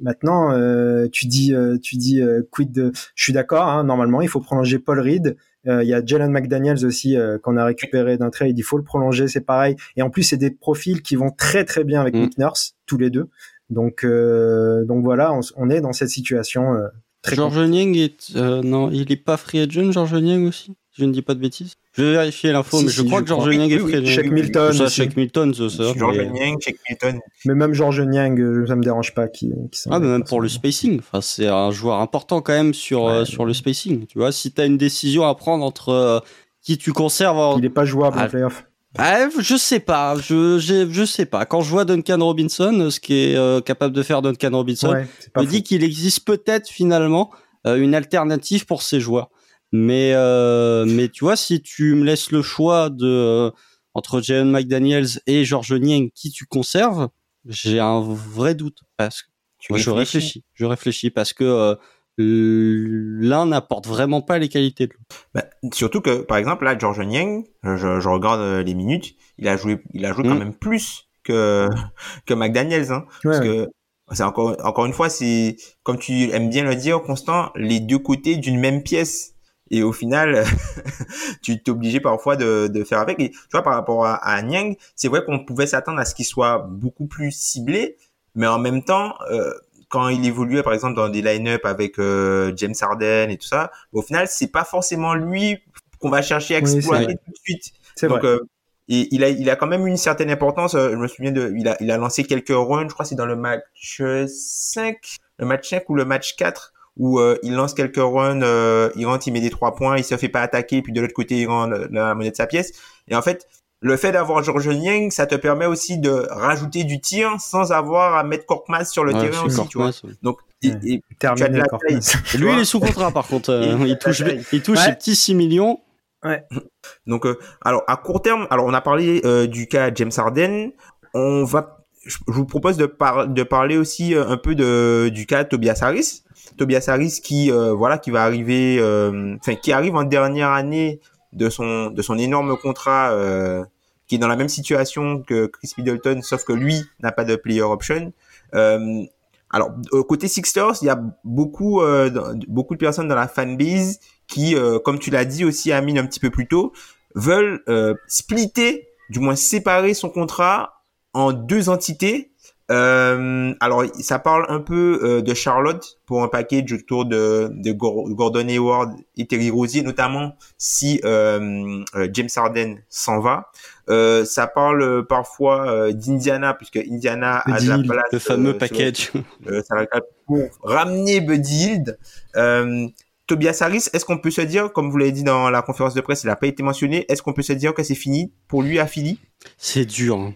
maintenant, euh, tu dis, euh, tu dis quid de, je suis d'accord. Hein, normalement, il faut prolonger Paul Reed. Il y a Jalen McDaniels aussi qu'on a récupéré d'un trade. Il faut le prolonger, c'est pareil. Et en plus, c'est des profils qui vont très très bien avec mm. Nick Nurse, tous les deux. Donc, euh, donc voilà, on, on, est dans cette situation euh, très. George Niang est euh, non, il est pas free agent, George Niang aussi? Je ne dis pas de bêtises. Je vais vérifier l'info, si, mais je si, crois je que George crois. Niang est free agent. Shaq Milton Ça, Milton, ça. ça George mais- Niang, Shake Milton. Mais même George Niang, ça me dérange pas qui. qui s'en Ah, mais même pour le spacing. Enfin, c'est un joueur important quand même sur euh, le spacing. Tu vois, si t'as une décision à prendre entre euh, qui tu conserves en, Il est pas jouable Ah, en playoff. Ah, je sais pas, je, je sais pas. Quand je vois Duncan Robinson, ce qui est euh, capable de faire Duncan Robinson, Ouais, je me fou. dis qu'il existe peut-être finalement euh, une alternative pour ces joueurs. Mais euh, mais tu vois, si tu me laisses le choix de euh, entre Jalen McDaniels et George Niang, qui tu conserves, j'ai un vrai doute parce que Tu moi, je réfléchis, je réfléchis parce que euh, l'un n'apporte vraiment pas les qualités de l'autre. Bah, surtout que, par exemple, là, George Niang, je, je regarde euh, les minutes, il a joué, il a joué quand Mm. même plus que que McDaniels, hein, parce Ouais, que c'est encore encore une fois, c'est comme tu aimes bien le dire, Constant, les deux côtés d'une même pièce. Et au final, tu t'es obligé parfois de, de faire avec. Et tu vois, par rapport à, à Niang, c'est vrai qu'on pouvait s'attendre à ce qu'il soit beaucoup plus ciblé, mais en même temps, euh, quand il évoluait par exemple dans des line-up avec euh, James Harden et tout ça, au final, c'est pas forcément lui qu'on va chercher à exploiter tout de suite. C'est Donc, vrai. euh, et il a, il a quand même une certaine importance. euh, Je me souviens de, il a, il a lancé quelques runs. Je crois que c'est dans le match euh, 5, le match 5 ou le match 4 où euh, il lance quelques runs, euh, il rentre, il met des trois points, il se fait pas attaquer, puis de l'autre côté il rend le- la monnaie de sa pièce. Et en fait, le fait d'avoir George Niang, ça te permet aussi de rajouter du tir sans avoir à mettre Korkmaz sur le Ouais, terrain aussi, tu vois. Ouais. Donc, Ouais. et Terminé tu as de la encore. taille. Et Lui, il est sous contrat par contre. euh, il touche, il touche Ouais. ses petits 6 millions. Donc, euh, alors à court terme, alors on a parlé euh, du cas James Harden. On va, je je vous propose de, par- de parler aussi euh, un peu de du cas Tobias Harris. Tobias Harris qui, euh, voilà, qui va arriver, euh, enfin qui arrive en dernière année de son de son énorme contrat, euh, qui est dans la même situation que Chris Middleton, sauf que lui n'a pas de player option. Euh, alors côté Sixers, il y a beaucoup euh, beaucoup de personnes dans la fanbase qui, euh, comme tu l'as dit aussi, Amine, un petit peu plus tôt, veulent euh, splitter, du moins séparer son contrat en deux entités. Euh, alors, ça parle un peu euh, de Charlotte pour un package autour de, de Gor- Gordon Hayward et Terry Rozier, notamment si euh, euh, James Harden s'en va. Euh, ça parle euh, parfois euh, d'Indiana, puisque Indiana a de la place. Le fameux package. euh, ça va pour ramener Buddy Hield. Euh, Tobias Harris, est-ce qu'on peut se dire, comme vous l'avez dit dans la conférence de presse, il n'a pas été mentionné, est-ce qu'on peut se dire que c'est fini pour lui à Philly? C'est dur. hein.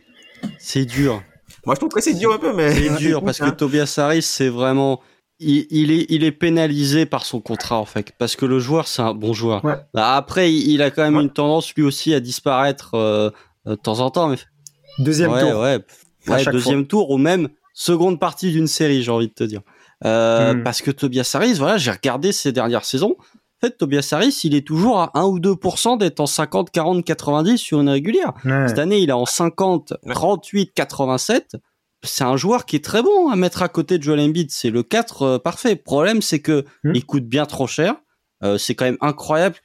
C'est dur. Moi, je trouve que c'est dur un peu, mais C'est dur parce que Hein. Tobias Harris, c'est vraiment. Il, il est, il est pénalisé par son contrat en fait, parce que le joueur c'est un bon joueur. Ouais. Bah, après, il, a quand même Ouais. une tendance lui aussi à disparaître euh, euh, de temps en temps. Mais Deuxième ouais, tour. ouais, À ouais, deuxième tour ou même seconde partie d'une série, j'ai envie de te dire. Euh, Mm. Parce que Tobias Harris, voilà, j'ai regardé ces dernières saisons. En fait, Tobias Harris, il est toujours à 1 ou 2% d'être en 50, 40, 90 sur une régulière. Ouais. Cette année, il est en 50, Ouais. 38, 87. C'est un joueur qui est très bon à mettre à côté de Joel Embiid. C'est le 4 euh, parfait. Le problème, c'est que Hmm. il coûte bien trop cher. Euh, c'est quand même incroyable.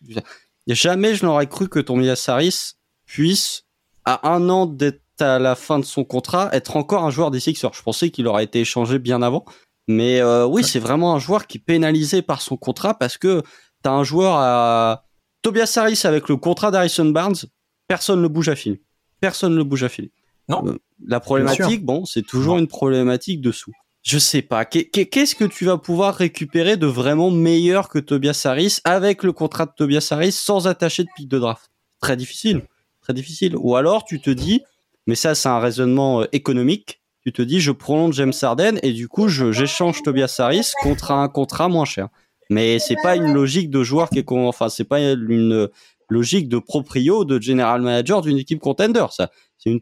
Jamais je n'aurais cru que Tobias Harris puisse, à un an d'être à la fin de son contrat, être encore un joueur des Sixers. Je pensais qu'il aurait été échangé bien avant. Mais euh, oui, c'est vraiment un joueur qui est pénalisé par son contrat parce que t'as un joueur à... Tobias Harris avec le contrat d'Harrison Barnes, personne ne bouge à fil. Personne ne bouge à fil. Non. Euh, la problématique, bon, c'est toujours une problématique de sous. Je sais pas. Qu'est-ce que tu vas pouvoir récupérer de vraiment meilleur que Tobias Harris avec le contrat de Tobias Harris sans attacher de pic de draft? Très difficile. Très difficile. Ou alors tu te dis, mais ça c'est un raisonnement euh, économique, tu te dis je prolonge James Harden et du coup j'échange Tobias Harris contre un contrat moins cher. Mais c'est pas une logique de joueur qui est enfin c'est pas une logique de proprio de general manager d'une équipe contender ça. C'est une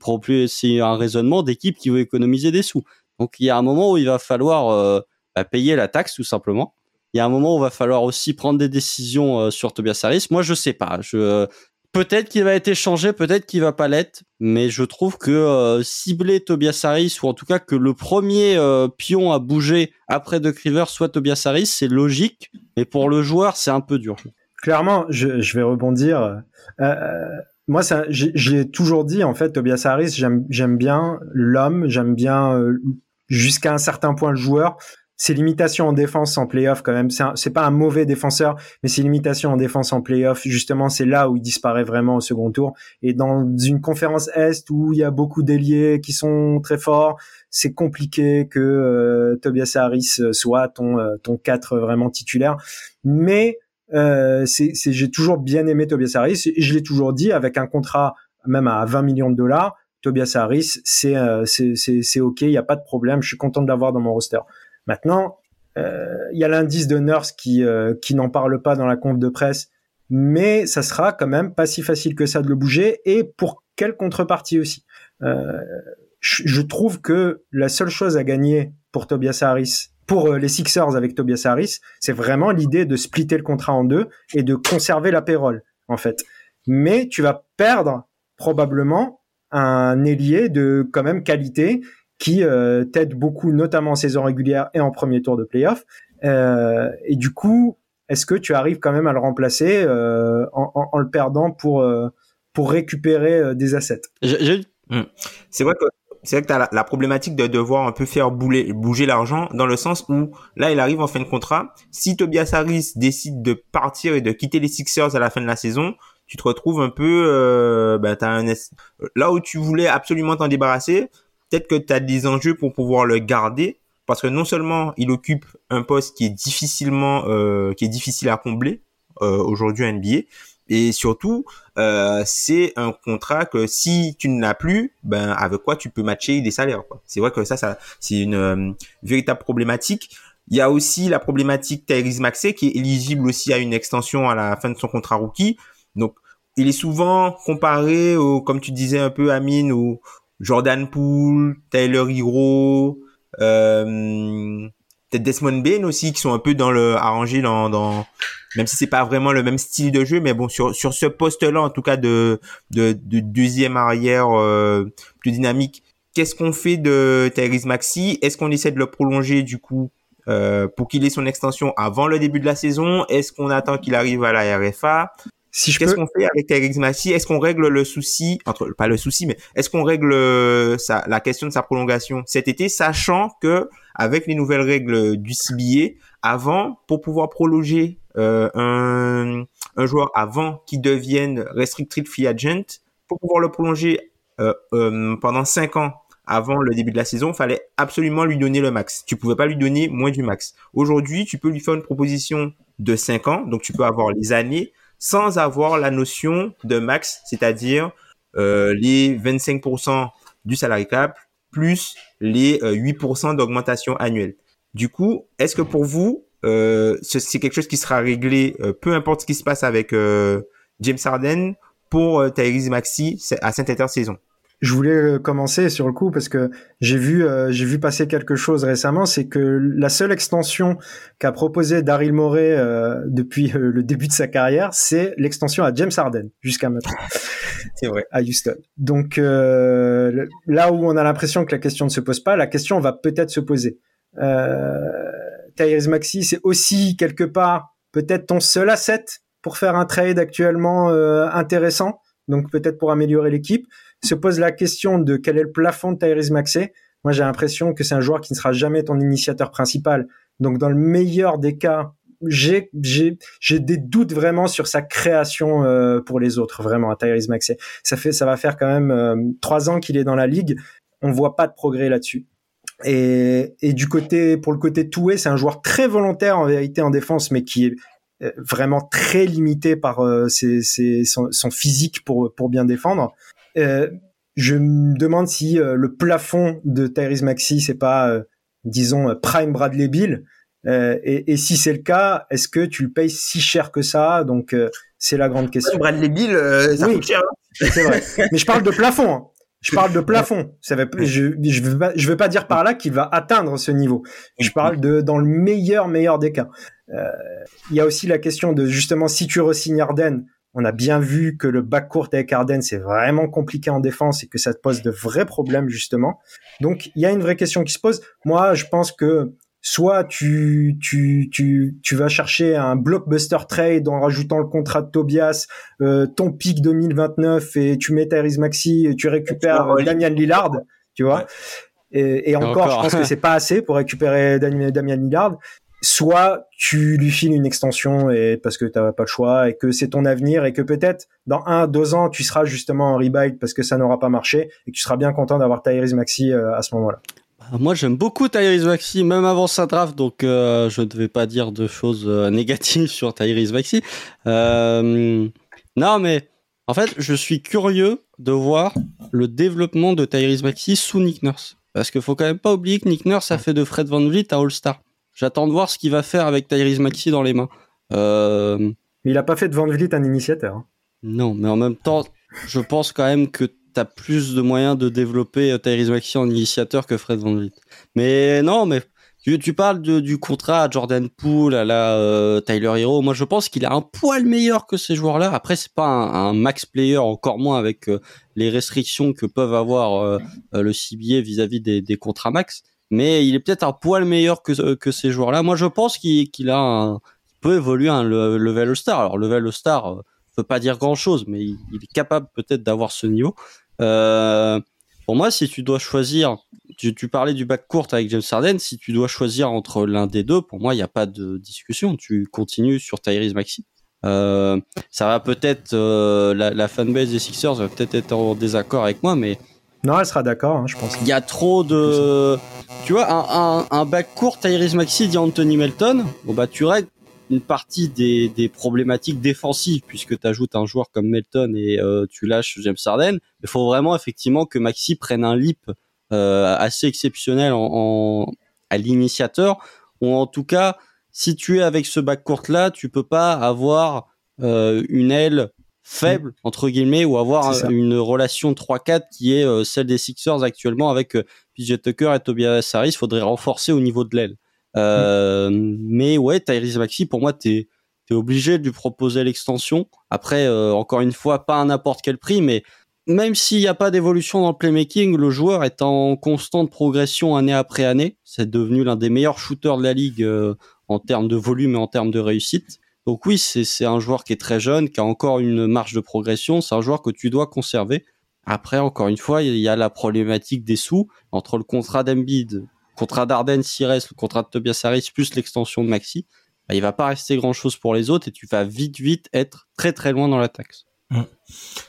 c'est un raisonnement d'équipe qui veut économiser des sous. Donc il y a un moment où il va falloir euh, bah, payer la taxe tout simplement. Il y a un moment où il va falloir aussi prendre des décisions euh, sur Tobias Harris. Moi je sais pas, je Peut-être qu'il va être échangé, peut-être qu'il va pas l'être, mais je trouve que euh, cibler Tobias Harris ou en tout cas que le premier euh, pion à bouger après De River soit Tobias Harris, c'est logique, mais pour le joueur, c'est un peu dur. Clairement, je, vais rebondir. Euh, moi, j'ai toujours dit en fait, Tobias Harris, j'aime bien l'homme, j'aime bien jusqu'à un certain point le joueur ses limitations en défense en playoff quand même. C'est pas un mauvais défenseur, mais ses limitations en défense en playoff, justement, c'est là où il disparaît vraiment au second tour. Et dans une conférence Est où il y a beaucoup d'ailiers qui sont très forts, c'est compliqué que euh, Tobias Harris soit ton euh, ton 4 vraiment titulaire. Mais euh, j'ai toujours bien aimé Tobias Harris et je l'ai toujours dit avec un contrat même à 20 millions de dollars. Tobias Harris, c'est euh, c'est ok, il y a pas de problème. Je suis content de l'avoir dans mon roster. Maintenant, euh, il y a l'indice de Nurse qui, euh, n'en parle pas dans la conf de presse, mais ça sera quand même pas si facile que ça de le bouger. Et pour quelle contrepartie aussi euh, je, trouve que la seule chose à gagner pour Tobias Harris, pour les Sixers avec Tobias Harris, c'est vraiment l'idée de splitter le contrat en deux et de conserver la payroll, en fait. Mais tu vas perdre probablement un ailier de quand même qualité qui euh, t'aide beaucoup, notamment en saison régulière et en premier tour de playoff. Euh, et du coup, est-ce que tu arrives quand même à le remplacer euh, en, en, en, le perdant pour euh, pour récupérer euh, des assets? Hmm. C'est vrai que c'est vrai que tu as la, problématique de devoir un peu faire bouler, bouger l'argent dans le sens où là il arrive en fin de contrat. Si Tobias Harris décide de partir et de quitter les Sixers à la fin de la saison, tu te retrouves un peu euh, ben, as un là où tu voulais absolument t'en débarrasser, peut-être que tu as des enjeux pour pouvoir le garder parce que non seulement il occupe un poste qui est difficilement euh, qui est difficile à combler euh, aujourd'hui à NBA et surtout euh, c'est un contrat que si tu ne l'as plus ben avec quoi tu peux matcher des salaires c'est vrai que ça ça c'est une euh, véritable problématique. Il y a aussi la problématique Tyrese Maxey qui est éligible aussi à une extension à la fin de son contrat rookie. Donc il est souvent comparé au comme tu disais un peu Amine au Jordan Poole, Tyler Hero, euh, peut-être Desmond Bain aussi qui sont un peu dans le arrangé dans, dans même si c'est pas vraiment le même style de jeu mais bon sur sur ce poste là en tout cas de de, de deuxième arrière euh, plus dynamique qu'est-ce qu'on fait de Tyrese Maxi est-ce qu'on essaie de le prolonger du coup euh, pour qu'il ait son extension avant le début de la saison? Est-ce qu'on attend qu'il arrive à la RFA si Qu'est-ce qu'on fait avec Eric Maxi Est-ce qu'on règle le souci, entre pas le souci, mais est-ce qu'on règle euh, la question de sa prolongation cet été, sachant que avec les nouvelles règles du CBA, avant pour pouvoir prolonger euh, un, un joueur avant qu'il devienne restricted free agent, pour pouvoir le prolonger euh, euh, pendant cinq ans avant le début de la saison, fallait absolument lui donner le max. Tu pouvais pas lui donner moins du max. Aujourd'hui, tu peux lui faire une proposition de 5 ans, donc tu peux avoir les années sans avoir la notion de max, c'est-à-dire euh, les 25% du salary cap plus les 8% euh, d'augmentation annuelle. Du coup, est-ce que pour vous, euh, c'est quelque chose qui sera réglé, peu importe ce qui se passe avec James Harden pour Tyrese Maxi à cette intersaison je voulais euh, commencer sur le coup parce que j'ai vu euh, j'ai vu passer quelque chose récemment, c'est que la seule extension qu'a proposé Daryl Morey euh, depuis le début de sa carrière, c'est l'extension à James Harden jusqu'à maintenant. c'est vrai. À Houston. Donc là où on a l'impression que la question ne se pose pas, la question va peut-être se poser. Tyrese Maxi, c'est aussi quelque part peut-être ton seul asset pour faire un trade actuellement intéressant, donc peut-être pour améliorer l'équipe se pose la question de quel est le plafond de Tyrese Maxey. Moi, j'ai l'impression que c'est un joueur qui ne sera jamais ton initiateur principal. Donc, dans le meilleur des cas, j'ai des doutes vraiment sur sa création euh, pour les autres vraiment à Tyrese Maxey. Ça fait ça va faire quand même euh, trois ans qu'il est dans la ligue, on voit pas de progrès là-dessus. Et, et du côté pour le côté Toué, c'est un joueur très volontaire en vérité en défense, mais qui est vraiment très limité par ses, ses, son, son, physique pour pour bien défendre. Euh, je me demande si le plafond de Tyrese Maxey c'est pas disons prime Bradley Bill euh, et, et, si c'est le cas, est-ce que tu le payes si cher que ça? Donc euh, c'est la grande question. Bradley Bill, euh, ça coûte cher. Hein. c'est vrai. Mais je parle de plafond. Je parle de plafond. Ça va, je je veux pas, je veux pas dire par là qu'il va atteindre ce niveau. Je parle de dans le meilleur meilleur des cas. Il y a aussi la question de justement si tu re-signes Arden. On a bien vu que le backcourt avec Arden c'est vraiment compliqué en défense et que ça te pose de vrais problèmes justement. Donc il y a une vraie question qui se pose. Moi, je pense que soit tu, tu, tu, tu vas chercher un blockbuster trade en rajoutant le contrat de Tobias, euh, ton pic 2029 et tu mets Tyrese Maxi et tu récupères Damian Lillard, tu vois. Et, et, encore, je pense que c'est pas assez pour récupérer Damian Lillard. Soit tu lui files une extension et parce que t'as pas le choix et que c'est ton avenir et que peut-être dans un deux ans tu seras justement en rebuild parce que ça n'aura pas marché et que tu seras bien content d'avoir Tyrese Maxi euh, à ce moment-là. Moi, j'aime beaucoup Tyrese Maxi, même avant sa draft, donc euh, je ne vais pas dire de choses euh, négatives sur Tyrese Maxi. Euh, non, mais en fait, je suis curieux de voir le développement de Tyrese Maxi sous Nick Nurse. Parce qu'il faut quand même pas oublier que Nick Nurse a fait de Fred Van Vliet à All-Star. J'attends de voir ce qu'il va faire avec Tyrese Maxi dans les mains. Mais il a pas fait de Van Vliet un initiateur. Hein. Non, mais en même temps, je pense quand même que t'as plus de moyens de développer euh, Tyrese Maxey en initiateur que Fred Van Vliet. Mais non, mais tu, parles de, du contrat à Jordan Poole, à la euh, Tyler Hero. Moi, je pense qu'il a un poil meilleur que ces joueurs-là. Après, c'est pas un, max player, encore moins avec euh, les restrictions que peuvent avoir le CBA vis-à-vis des, des, contrats max. Mais il est peut-être un poil meilleur que, que ces joueurs-là. Moi, je pense qu'il a un, peut évoluer un level star. Alors, level star peut pas dire grand-chose, mais il, il est capable peut-être d'avoir ce niveau. Euh, pour moi, si tu dois choisir, tu, tu parlais du bac court avec James Harden, si tu dois choisir entre l'un des deux, pour moi, il n'y a pas de discussion. Tu continues sur Tyrese Maxi. Euh, ça va peut-être, euh, la, la, fanbase des Sixers va peut-être être en désaccord avec moi, mais non, elle sera d'accord, hein, je pense. Il y a trop de, tu vois, un, un, un bac court Tyrese Maxi dit Anthony Melton. Bon bah tu règles une partie des, des problématiques défensives puisque tu ajoutes un joueur comme Melton et euh, tu lâches James Harden. Il faut vraiment effectivement que Maxi prenne un leap euh, assez exceptionnel en, en à l'initiateur ou en tout cas si tu es avec ce backcourt là, tu peux pas avoir euh, une aile faible entre guillemets ou avoir une relation 3-4 qui est euh, celle des Sixers actuellement avec euh, PJ Tucker et Tobias Harris. Faudrait renforcer au niveau de l'aile. Euh, mais ouais, Tyrese Maxi, pour moi, t'es es obligé de lui proposer l'extension. Après, euh, encore une fois, pas à n'importe quel prix, mais même s'il n'y a pas d'évolution dans le playmaking, le joueur est en constante progression année après année. C'est devenu l'un des meilleurs shooters de la ligue euh, en termes de volume et en termes de réussite. Donc oui, c'est un joueur qui est très jeune, qui a encore une marge de progression. C'est un joueur que tu dois conserver. Après, encore une fois, il y a la problématique des sous entre le contrat d'Embiid contrat d'Arden s'il reste, le contrat de Tobias Harris plus l'extension de Maxi, bah, il va pas rester grand chose pour les autres et tu vas vite vite être très très loin dans la taxe. Mmh.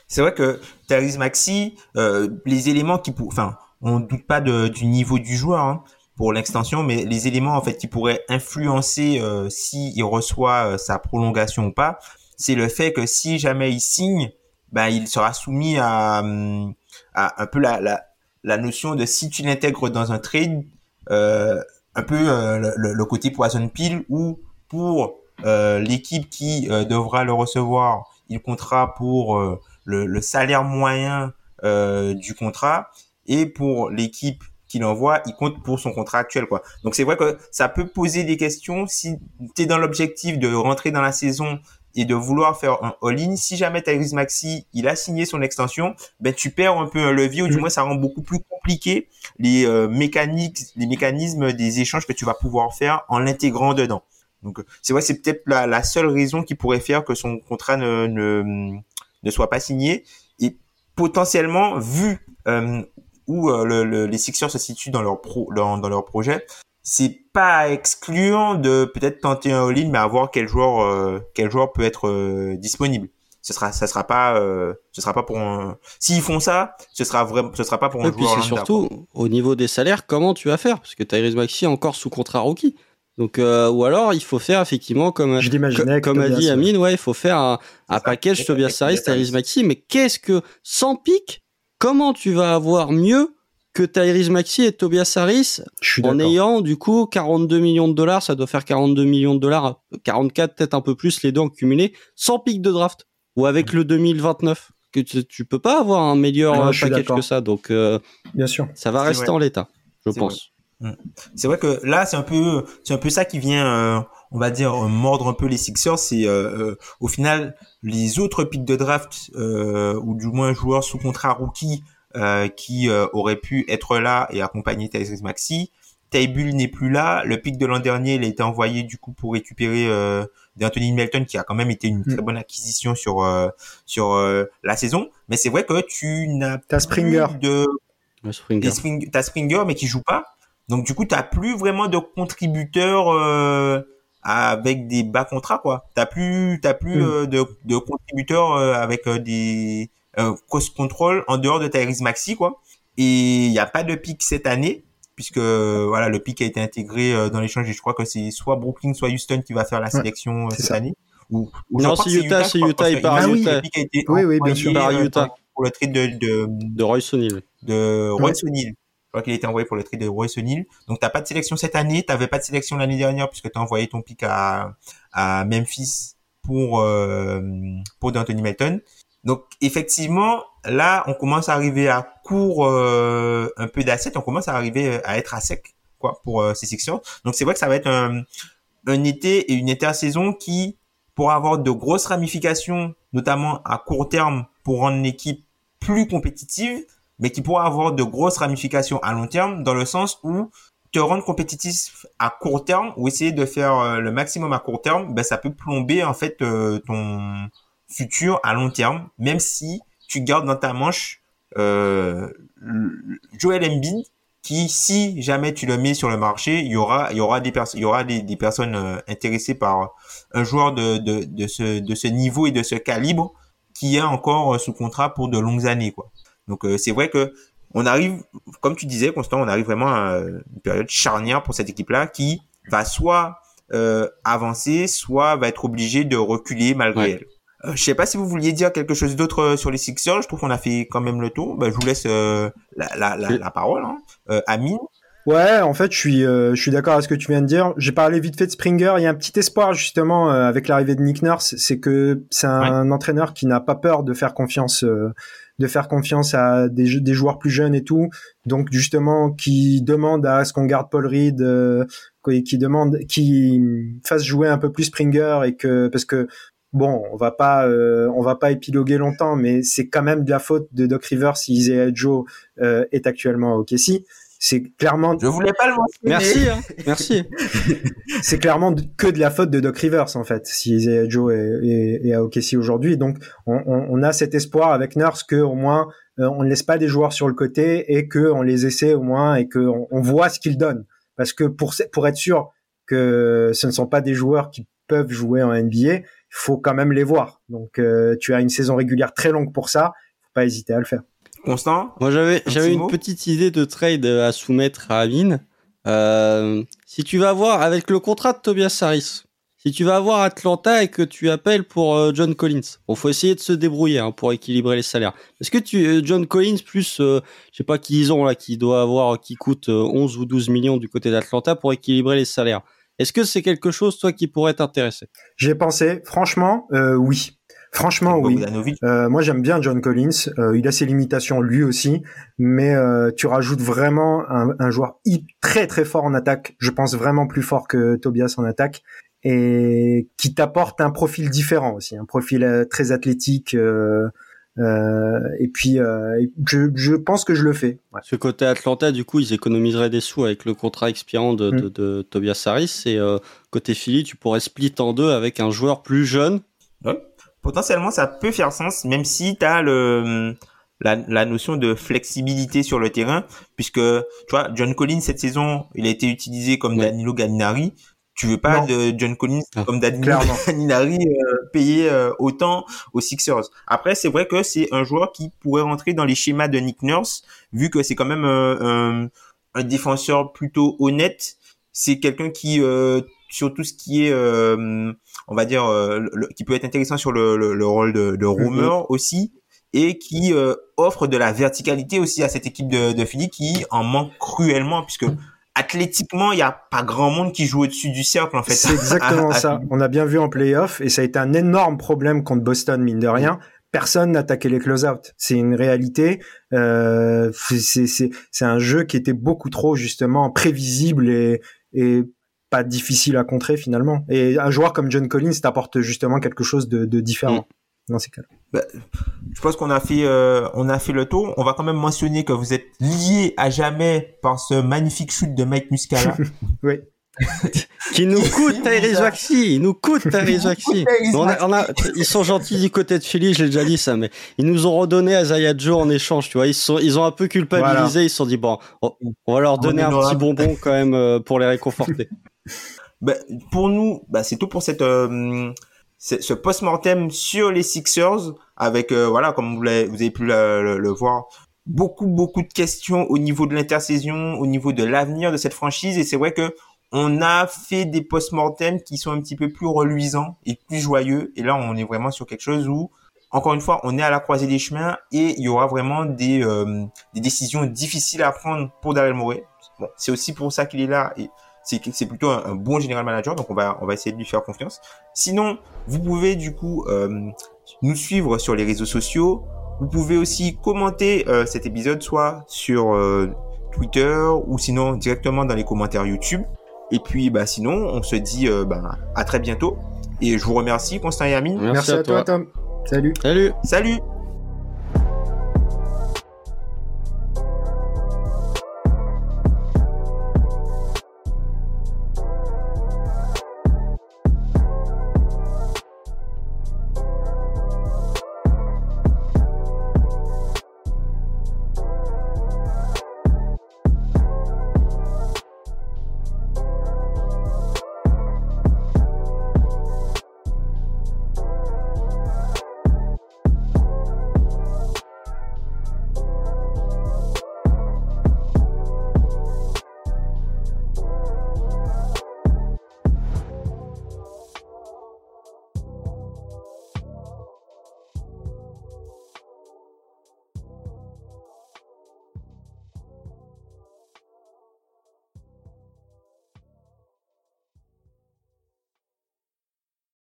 C'est vrai que Therese Maxi, euh, les éléments qui, enfin, on doute pas du niveau du joueur hein, pour l'extension, mais les éléments en fait qui pourraient influencer euh, si il reçoit euh, sa prolongation ou pas, c'est le fait que si jamais il signe, bah, il sera soumis à, à un peu la, notion de si tu l'intègres dans un trade, un peu euh, le, le, côté poison pile où pour euh, l'équipe qui devra le recevoir, il comptera pour le, le, salaire moyen du contrat et pour l'équipe qui l'envoie, il compte pour son contrat actuel quoi. Donc c'est vrai que ça peut poser des questions si tu es dans l'objectif de rentrer dans la saison et de vouloir faire un all-in, si jamais Tyrese Maxi, il a signé son extension, ben tu perds un peu un levier ou du mm. moins ça rend beaucoup plus compliqué les euh, mécaniques, les mécanismes des échanges que tu vas pouvoir faire en l'intégrant dedans. Donc c'est vrai, c'est peut-être la, la, seule raison qui pourrait faire que son contrat ne, ne, ne soit pas signé et potentiellement vu euh, où euh, le, les Sixers se situent dans leur pro, dans, dans leur projet, c'est pas à exclure de peut-être tenter un all-in, mais à voir quel joueur, euh, quel joueur peut être euh, disponible. Ce sera, ça sera pas, euh, ce sera pas pour un. S'ils font ça, ce sera vraiment, ce sera pas pour un Et puis c'est surtout quoi. au niveau des salaires, comment tu vas faire? Parce que Tyrese Maxi est encore sous contrat rookie. Donc euh, ou alors il faut faire effectivement comme Je l'imaginais co- avec comme a dit. Amine, ouais, il faut faire un, un package Tobias Harris. Tyrese Maxi. Mais qu'est-ce que sans pic, comment tu vas avoir mieux que Tyrese Maxi et Tobias Harris en ayant du coup 42 millions de dollars, ça doit faire 42 millions de dollars, 44 peut-être un peu plus les deux en cumulé, sans pic de draft ou avec le 2029. Que tu, tu peux pas avoir un meilleur suis package que ça, donc euh, Bien sûr. ça va rester vrai. en l'état, je C'est pense. C'est vrai que là, c'est un peu, c'est un peu ça qui vient, euh, on va dire, mordre un peu les Sixers. C'est euh, euh, au final les autres pics de draft euh, ou du moins joueurs sous contrat rookie qui euh, auraient pu être là et accompagner Tyrese Maxi. Taibul n'est plus là. Le pic de l'an dernier, il a été envoyé du coup pour récupérer euh, d'Anthony Melton, qui a quand même été une très Mm. bonne acquisition sur euh, sur euh, la saison. Mais c'est vrai que tu n'as plus Springer. de Springer. Spring, t'as Springer mais qui joue pas. Donc du coup, t'as plus vraiment de contributeurs euh, avec des bas contrats quoi. T'as plus t'as plus Mm. euh, de, de contributeurs euh, avec euh, des euh, cost control en dehors de Tyrese Maxi quoi. Et il y a pas de pic cette année puisque euh, voilà le pic a été intégré euh, dans l'échange et je crois que c'est soit Brooklyn soit Houston qui va faire la sélection euh, cette ça. année. Ou, ou Non, c'est Utah, c'est Utah, il part Utah. le pic a été Oui, oui, bien envoyé, sûr. Euh, Utah. pour le trade de, de, de Royce O'Neal. de. Royce O'Neal. Je crois qu'il a été envoyé pour le trade de Royce O'Neal. Donc t'as pas de sélection cette année, t'avais pas de sélection l'année dernière puisque t'as envoyé ton pick à, à Memphis pour euh, pour D'Anthony Melton. Donc effectivement, là on commence à arriver à court euh, un peu d'assets, on commence à arriver à être à sec quoi pour euh, ces Sixers. Donc c'est vrai que ça va être un, un été et une intersaison qui pour avoir de grosses ramifications, notamment à court terme pour rendre l'équipe plus compétitive, mais qui pourra avoir de grosses ramifications à long terme dans le sens où te rendre compétitif à court terme ou essayer de faire euh, le maximum à court terme, ben ça peut plomber en fait euh, ton futur à long terme, même si tu gardes dans ta manche euh, Joel Embiid qui si jamais tu le mets sur le marché, il y aura il y aura des personnes il y aura des, des personnes euh, intéressées par un joueur de, de de ce de ce niveau et de ce calibre qui est encore euh, sous contrat pour de longues années quoi. Donc euh, c'est vrai que on arrive, comme tu disais, Constant, on arrive vraiment à une période charnière pour cette équipe-là qui va soit euh, avancer, soit va être obligée de reculer malgré Ouais. elle. Euh, je sais pas si vous vouliez dire quelque chose d'autre euh, sur les Sixers. Je trouve qu'on a fait quand même le tour. Ben, je vous laisse euh, la, la, la, la parole. Hein. Euh, Amine, Ouais, en fait, je suis, euh, je suis d'accord avec ce que tu viens de dire. J'ai parlé vite fait de Springer. Il y a un petit espoir justement euh, avec l'arrivée de Nick Nurse, c'est que c'est un entraîneur qui n'a pas peur de faire confiance, euh, de faire confiance à des, des joueurs plus jeunes et tout. Donc justement, qui demande à ce qu'on garde Paul Reed, euh, qui qui demande, qui fasse jouer un peu plus Springer et que parce que bon, on va pas, euh, on va pas épiloguer longtemps, mais c'est quand même de la faute de Doc Rivers si Isaiah Joe euh, est actuellement au OKC. C'est clairement je voulais pas le mentionner. Merci, hein, merci. c'est clairement que de la faute de Doc Rivers en fait si Isaiah Joe est, est, est à OKC aujourd'hui donc on, on, on a cet espoir avec Nurse que au moins euh, on ne laisse pas des joueurs sur le côté et que on les essaie au moins et que on, on voit ce qu'ils donnent parce que pour pour être sûr que ce ne sont pas des joueurs qui peuvent jouer en NBA faut quand même les voir donc euh, tu as une saison régulière très longue pour ça faut pas hésiter à le faire Constant, Moi, j'avais, Un j'avais petit une petite idée de trade à soumettre à Amine. Euh, si tu vas avoir, avec le contrat de Tobias Harris, si tu vas avoir Atlanta et que tu appelles pour euh, John Collins, bon, faut essayer de se débrouiller hein, pour équilibrer les salaires. Est-ce que tu, euh, John Collins plus, euh, je sais pas qui ils ont là, qui doit avoir, qui coûte euh, 11 ou 12 millions du côté d'Atlanta pour équilibrer les salaires? Est-ce que c'est quelque chose, toi, qui pourrait t'intéresser? J'ai pensé franchement euh, oui franchement oui Euh, moi, j'aime bien John Collins. Euh, il a ses limitations lui aussi, mais euh, tu rajoutes vraiment un, un joueur très très fort en attaque. Je pense vraiment plus fort que Tobias en attaque et qui t'apporte un profil différent aussi, un profil euh, très athlétique. Euh, et puis, euh, je, je pense que je le fais. Ouais. Ce côté Atlanta, du coup, ils économiseraient des sous avec le contrat expirant de, de, de Tobias Harris. Et euh, côté Philly, tu pourrais split en deux avec un joueur plus jeune. potentiellement ça peut faire sens, même si t'as le la, la notion de flexibilité sur le terrain, puisque tu vois, John Collins cette saison, il a été utilisé comme Danilo Gallinari. Tu veux pas de John Collins ah. comme Danilo Gallinari euh, payé euh, autant aux Sixers. Après, c'est vrai que c'est un joueur qui pourrait rentrer dans les schémas de Nick Nurse, vu que c'est quand même un, un, défenseur plutôt honnête. C'est quelqu'un qui sur tout ce qui est, euh, on va dire, qui peut être intéressant sur le, le, rôle de, de mm-hmm. aussi et qui euh, offre de la verticalité aussi à cette équipe de, de Philly qui en manque cruellement puisque athlétiquement, il n'y a pas grand monde qui joue au-dessus du cercle en fait. C'est exactement ça. On a bien vu en playoff et ça a été un énorme problème contre Boston mine de rien. Personne n'attaquait les close-out. C'est une réalité. Euh, c'est un jeu qui était beaucoup trop justement prévisible et, et pas difficile à contrer finalement. Et un joueur comme John Collins t'apporte justement quelque chose de, de différent. Mm dans ces cas-là bah, Je pense qu'on a fait euh, on a fait le tour. On va quand même mentionner que vous êtes lié à jamais par ce magnifique shoot de Mike Muscala. oui. qui nous coûte Tyrese Waxy, il nous coûte Tyrese Waxy. On on a, ils sont gentils du côté de Philly, j'ai déjà dit ça, mais ils nous ont redonné Azaya Joe en échange, tu vois. Ils sont, ils ont un peu culpabilisé, ils se sont dit bon, on va leur donner un petit bonbon quand même euh, pour les réconforter. bah, pour nous, bah, c'est tout pour cette euh, ce post-mortem sur les Sixers avec euh, voilà comme vous, avez, vous avez pu le, voir beaucoup beaucoup de questions au niveau de l'intersaison au niveau de l'avenir de cette franchise. Et c'est vrai que on a fait des post-mortem qui sont un petit peu plus reluisants et plus joyeux. Et là on est vraiment sur quelque chose où encore une fois on est à la croisée des chemins et il y aura vraiment des euh, des décisions difficiles à prendre pour Daryl Morey. Bon c'est aussi pour ça qu'il est là et c'est plutôt un, bon général manager, donc on va on va essayer de lui faire confiance. Sinon, vous pouvez du coup euh, nous suivre sur les réseaux sociaux. Vous pouvez aussi commenter euh, cet épisode soit sur euh, Twitter ou sinon directement dans les commentaires YouTube. Et puis bah sinon, on se dit bah, à très bientôt. Et je vous remercie Constant et Amine. Merci, à, toi Tom. Salut. Salut. Salut.